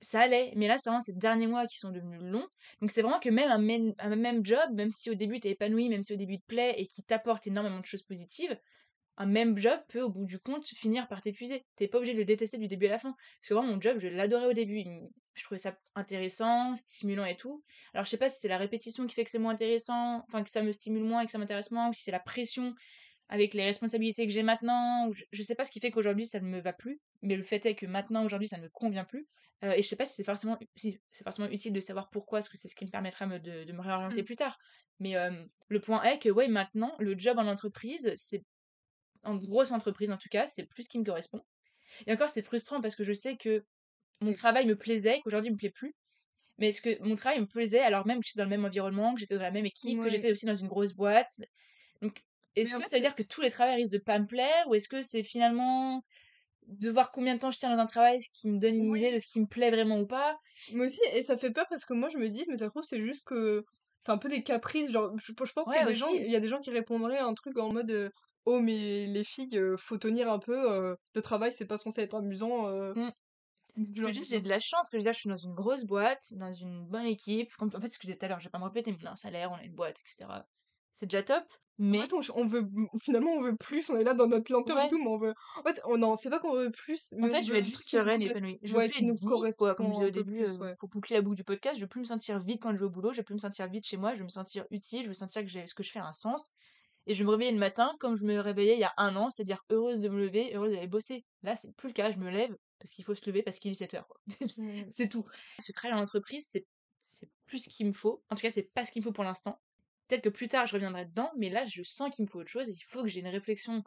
Ça allait, mais là, c'est vraiment ces derniers mois qui sont devenus longs. Donc c'est vraiment que même un mém un même job, même si au début tu es épanoui, même si au début te plaît et qui t'apporte énormément de choses positives, un même job peut, au bout du compte, finir par t'épuiser. Tu es pas obligé de le détester du début à la fin. Parce que moi, mon job, je l'adorais au début. Je trouvais ça intéressant, stimulant et tout. Alors je sais pas si c'est la répétition qui fait que c'est moins intéressant, enfin que ça me stimule moins et que ça m'intéresse moins, ou si c'est la pression avec les responsabilités que j'ai maintenant, ou je je sais pas ce qui fait qu'aujourd'hui ça ne me va plus, mais le fait est que maintenant, aujourd'hui, ça ne me convient plus. Heu et je sais pas si c'est forcément si, c'est forcément utile de savoir pourquoi, parce que c'est ce qui me permettra me de de me réorienter Mmh. plus tard. Mais le point est que, ouais, maintenant, le job en entreprise, c'est en grosse entreprise en tout cas, c'est plus ce qui me correspond et encore, c'est frustrant parce que je sais que mon travail me plaisait, qu'aujourd'hui il me plaît plus. Mais est-ce que mon travail me plaisait alors même que j'étais dans le même environnement, que j'étais dans la même équipe, que j'étais aussi dans une grosse boîte? Donc est-ce que ça veut dire que tous les travails risquent de pas me plaire? Ou est-ce que c'est finalement de voir combien de temps je tiens dans un travail, ce qui me donne une idée de ce qui me plaît vraiment ou pas? Moi aussi et ça fait peur parce que moi, je me dis: «Mais ça se trouve, c'est juste que c'est un peu des caprices», genre, je je pense qu'il y a des gens il y a des gens qui répondraient à un truc en mode, heu: «Oh mais les filles, faut tenir un peu, le travail, c'est pas censé être amusant, heu». Mmh. J'ai de la chance que je, veux dire, je suis dans une grosse boîte, dans une bonne équipe. Comme, en fait, ce que je disais tout à l'heure, je vais pas me répéter, mais on a un salaire, on a une boîte, etc. C'est déjà top. Mais En fait, on, veut finalement on veut plus, on est là dans notre lenteur Ouais. et tout, mais on veut. En fait, on non, c'est pas qu'on veut plus, en mais fait, on je vais être juste sereine et épanouie. Je veux plus nous quoi, comme je disais au début, plus, ouais. pour boucler la boucle du podcast, je veux plus me sentir vide quand je vais au boulot, je veux plus me sentir vide chez moi, je veux me sentir utile, je veux sentir que j'ai, ce que je fais a un sens. Et je me réveiller le matin comme je me réveillais il y a un an, c'est-à-dire heureuse de me lever, heureuse d'aller bosser. Là, c'est plus le cas, je me lève parce qu'il faut se lever parce qu'il est 7 heures. quoi. Mm. c'est tout. Ce travail en entreprise, c'est, c'est plus ce qu'il me faut. En tout cas, c'est pas ce qu'il me faut pour l'instant. Peut-être que plus tard, je reviendrai dedans, mais là, je sens qu'il me faut autre chose et il faut que j'ai une réflexion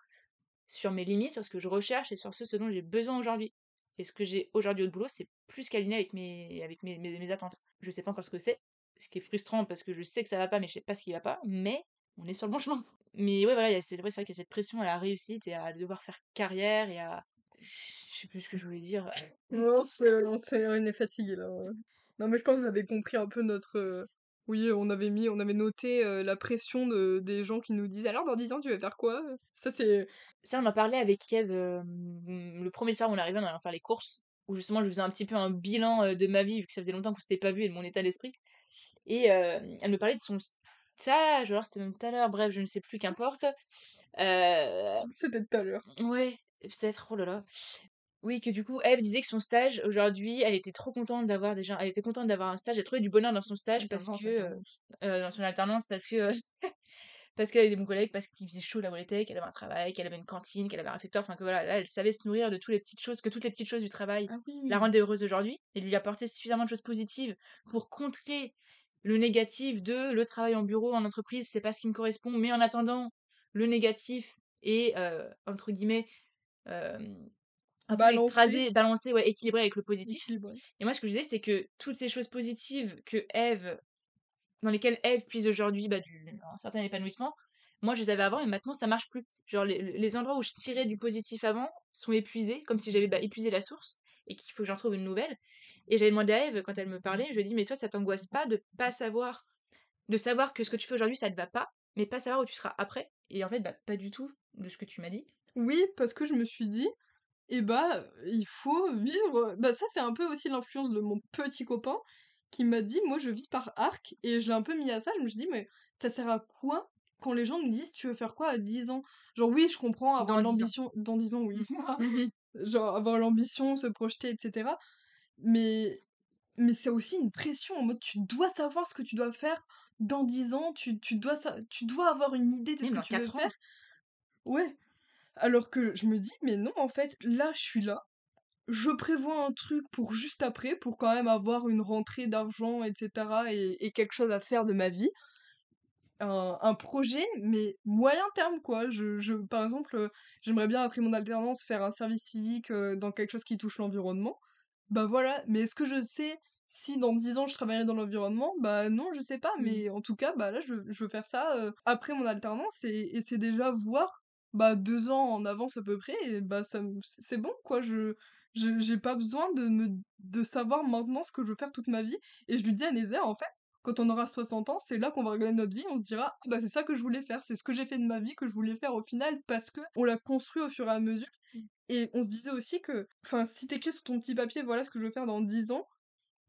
sur mes limites, sur ce que je recherche et sur ce, ce dont j'ai besoin aujourd'hui. Et ce que j'ai aujourd'hui au boulot, c'est plus qu'aligné avec, mes, avec mes, mes, mes attentes. Je sais pas encore ce que c'est, ce qui est frustrant parce que je sais que ça va pas, mais je sais pas ce qui va pas, mais on est sur le bon chemin. Mais ouais, voilà, c'est vrai, vrai qu'il y a cette pression à la réussite et à devoir faire carrière et à. Je sais plus ce que je voulais dire. Non, c'est on est fatigué là. Non, mais je pense que vous avez compris un peu notre. euh, Oui, on avait mis, on avait noté euh, la pression de, des gens qui nous disent alors dans 10 ans tu vas faire quoi? Ça c'est. Ça, on en parlait avec Eve euh, le premier soir où on arrivait, on allait faire les courses, où justement je faisais un petit peu un bilan euh, de ma vie, vu que ça faisait longtemps qu'on s'était pas vu et de mon état d'esprit. Et elle me parlait de son stage, ou alors c'était même tout à l'heure, bref, je ne sais plus, qu'importe. Euh, C'était tout à l'heure. ouais, peut-être, oh là là. Oui, que du coup, Eve disait que son stage, aujourd'hui, elle était trop contente d'avoir déjà, elle était contente d'avoir un stage, elle trouvait du bonheur dans son stage parce que, euh, euh, dans son alternance, parce que, euh, parce qu'elle avait des bons collègues, parce qu'il faisait chaud là où elle était, qu'elle avait un travail, qu'elle avait une cantine, qu'elle avait un réfectoire, enfin que voilà, là, elle savait se nourrir de toutes les petites choses, que toutes les petites choses du travail Ah oui. la rendaient heureuse aujourd'hui et lui apporter suffisamment de choses positives pour contrer le négatif de le travail en bureau, en entreprise, c'est pas ce qui me correspond, mais en attendant, le négatif est, euh, entre guillemets, euh, un peu Balancé. écrasé, balancé, ouais, équilibré avec le positif. Équilibré. Et moi, ce que je disais, c'est que toutes ces choses positives que Eve, dans lesquelles Eve puise aujourd'hui bah, du, un certain épanouissement, moi, je les avais avant et maintenant, ça marche plus. Genre, les, les endroits où je tirais du positif avant sont épuisés, comme si j'avais bah, épuisé la source et qu'il faut que j'en trouve une nouvelle. Et j'avais demandé à Eve, quand elle me parlait, je lui ai dit, mais toi, ça t'angoisse pas de pas savoir, de savoir que ce que tu fais aujourd'hui, ça te va pas, mais pas savoir où tu seras après? Et en fait, bah, pas du tout de ce que tu m'as dit. Oui, parce que je me suis dit, eh bah, il faut vivre. Bah, ça, c'est un peu aussi l'influence de mon petit copain qui m'a dit, moi, je vis par arc, et je l'ai un peu mis à ça. Je me suis dit, mais ça sert à quoi quand les gens nous disent, tu veux faire quoi à 10 ans? Genre, oui, je comprends, avoir Dans 10 ans. l'ambition. Dans 10 ans, oui. Genre, avoir l'ambition, se projeter, etc. Mais, mais c'est aussi une pression en mode, tu dois savoir ce que tu dois faire dans 10 ans, tu, tu, dois, tu dois avoir une idée de ce que tu veux 4 ans. faire. Ouais. Alors que je me dis, mais non, en fait, là, je suis là. Je prévois un truc pour juste après, pour quand même avoir une rentrée d'argent, etc. Et, et quelque chose à faire de ma vie. Un, un projet, mais moyen terme, quoi. Je, je, par exemple, euh, j'aimerais bien, après mon alternance, faire un service civique euh, dans quelque chose qui touche l'environnement. Bah voilà, mais est-ce que je sais si dans 10 ans je travaillerai dans l'environnement? Bah non, je sais pas, Mhm. mais en tout cas, bah là, je, je veux faire ça euh, après mon alternance et, et c'est déjà voir bah deux ans en avance à peu près et bah ça c'est bon quoi je je- j'ai pas besoin de me de savoir maintenant ce que je veux faire toute ma vie et je lui dis à Nézer en fait quand on aura 60 ans c'est là qu'on va regarder notre vie on se dira ah, bah c'est ça que je voulais faire c'est ce que j'ai fait de ma vie que je voulais faire au final parce que on l'a construit au fur et à mesure et on se disait aussi que enfin si t'écris sur ton petit papier voilà ce que je veux faire dans 10 ans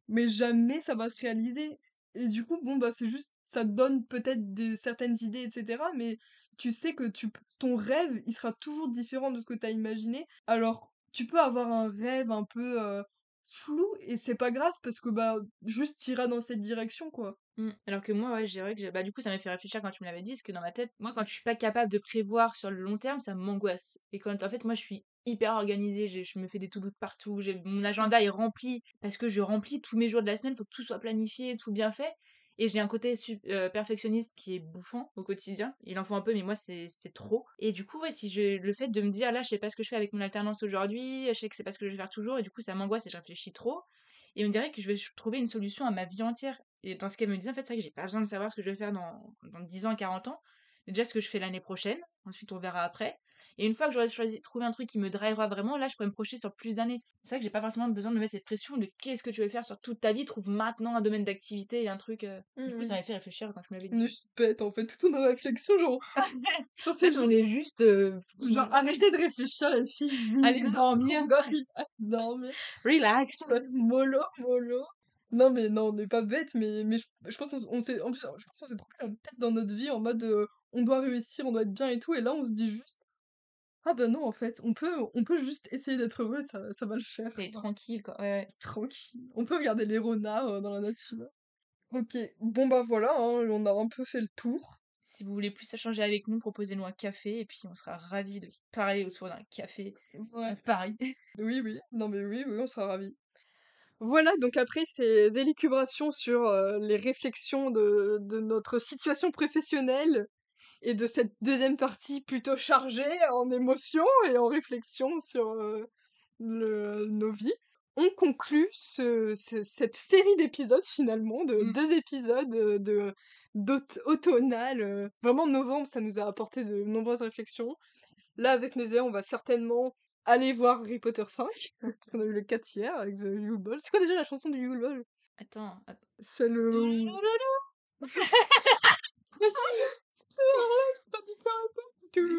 mais jamais ça va se réaliser. Et du coup, bon, bah, c'est juste, ça te donne peut-être des certaines idées, etc. Mais tu sais que tu, ton rêve, il sera toujours différent de ce que tu as imaginé. Alors, tu peux avoir un rêve un peu euh, flou, et c'est pas grave, parce que, bah, juste t'iras dans cette direction, quoi. Mm. Alors que moi, ouais, je dirais que j'ai- bah, du coup, ça m'a fait réfléchir quand tu me l'avais dit, parce que dans ma tête, moi, quand je suis pas capable de prévoir sur le long terme, ça m'angoisse. Et quand, en fait, moi, je suis hyper organisée, j'ai- je me fais des tout doutes partout, j'ai, mon agenda est rempli, parce que je remplis tous mes jours de la semaine, faut que tout soit planifié, tout bien fait. Et j'ai un côté euh, perfectionniste qui est bouffant au quotidien. Il en faut un peu, mais moi, c'est trop. Et du coup, si le fait de me dire, là, je sais pas ce que je fais avec mon alternance aujourd'hui, je sais que c'est pas ce que je vais faire toujours, et du coup, ça m'angoisse et je réfléchis trop. Et on dirait que je vais trouver une solution à ma vie entière. Et dans ce qu'elle me disait, en fait, c'est vrai que j'ai pas besoin de savoir ce que je vais faire dans, dans 10 ans, 40 ans. Déjà, ce que je fais l'année prochaine. Ensuite, on verra après. Et une fois que j'aurai choisi, trouvé un truc qui me drivera vraiment, là, je pourrais me projeter sur plus d'années. C'est vrai que j'ai pas forcément besoin de me mettre cette pression de qu'est-ce que tu veux faire sur toute ta vie. Trouve maintenant un domaine d'activité et un truc. euh. Du coup, ça m'a fait réfléchir quand tu m'avais dit. On est juste bête en fait, tout en réflexion, genre. En fait, on est juste. euh, Genre, arrêtez de réfléchir, les filles. Allez dormir. Dormir. Relax. Mollo, mollo. Non, mais non, on n'est pas bête, mais, mais je, je pense qu'on s'est en plus, je pense qu'on s'est pris la tête dans notre vie en mode euh, on doit réussir, on doit être bien et tout. Et là, on se dit juste ah bah non, en fait, on peut, on peut juste essayer d'être heureux, ça, ça va le faire. T'es tranquille, quoi. Ouais. Tranquille. On peut regarder les renards euh, dans la nature. Ok, bon bah voilà, hein, on a un peu fait le tour. Si vous voulez plus échanger avec nous, proposez-nous un café et puis on sera ravis de parler autour d'un café Ouais. à Paris. Oui, oui, non mais oui, oui, on sera ravis. Voilà, donc après ces élucubrations sur euh, les réflexions de, de notre situation professionnelle et de cette deuxième partie plutôt chargée en émotions et en réflexion sur euh, le- nos vies, on conclut ce- ce- cette série d'épisodes finalement, de Mm. deux épisodes euh, de d'aut- automnal. euh, Vraiment, novembre, ça nous a apporté de nombreuses réflexions. Là, avec Nézé, on va certainement aller voir Harry Potter 5, parce qu'on a eu le 4 hier avec The Yule Ball. C'est quoi déjà la chanson du Yule Ball? Attends. att- C'est le... C'est pas du tout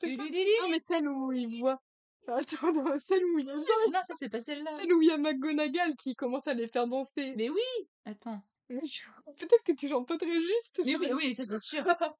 Tululili. Non, mais celle où il voit... Attends, non, celle où il y a genre... Non, ça c'est pas celle-là. Celle où il y a McGonagall qui commence à les faire danser. Mais oui. Attends. Peut-être que tu chantes pas très juste. Mais oui, oui, ça c'est sûr.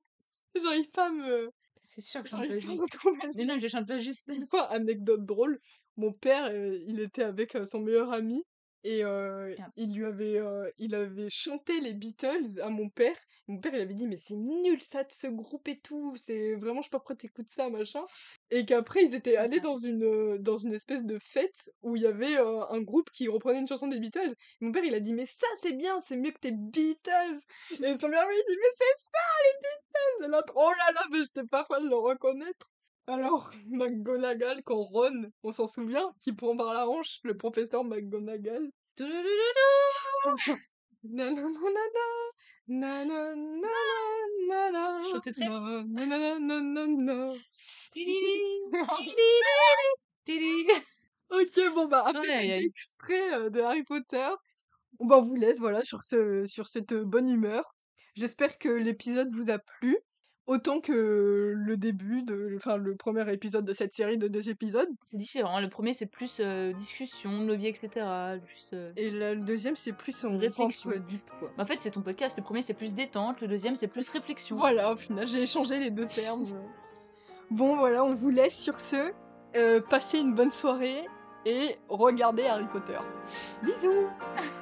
J'arrive pas à me... C'est sûr que je chante pas juste. Mais non, je chante pas juste. Une fois, anecdote drôle, mon père, euh, il était avec euh, son meilleur ami et euh, il lui avait, euh, il avait chanté les Beatles à mon père. Mon père, il avait dit, mais c'est nul ça de ce groupe et tout, c'est vraiment, je sais pas pourquoi t'écoutes ça, machin. Et qu'après, ils étaient allés dans une, dans une espèce de fête où il y avait euh, un groupe qui reprenait une chanson des Beatles. Et mon père, il a dit, mais ça, c'est bien, c'est mieux que tes Beatles. Et son ami, il dit, mais c'est ça, les Beatles. Et l'autre, oh là là, mais j'étais pas fan de le reconnaître. Alors, McGonagall, quand Ron, on s'en souvient, qui prend par la hanche le professeur McGonagall. Ok, bon bah après Aïe, aïe, cet aïe. extrait euh, de Harry Potter, on bah, on vous laisse voilà sur ce sur cette bonne humeur. J'espère que l'épisode vous a plu autant que le début de enfin le premier épisode de cette série de deux épisodes C'est différent. hein. Le premier, c'est plus euh, discussion, vies, etc. Plus, euh, et le, le deuxième c'est plus en Réflexion. Dite quoi. En fait, c'est ton podcast. Le premier, c'est plus détente. Le deuxième, c'est plus réflexion. Voilà, au final j'ai échangé les deux termes. Bon voilà, on vous laisse sur ce. Euh, passez une bonne soirée et regardez Harry Potter. Bisous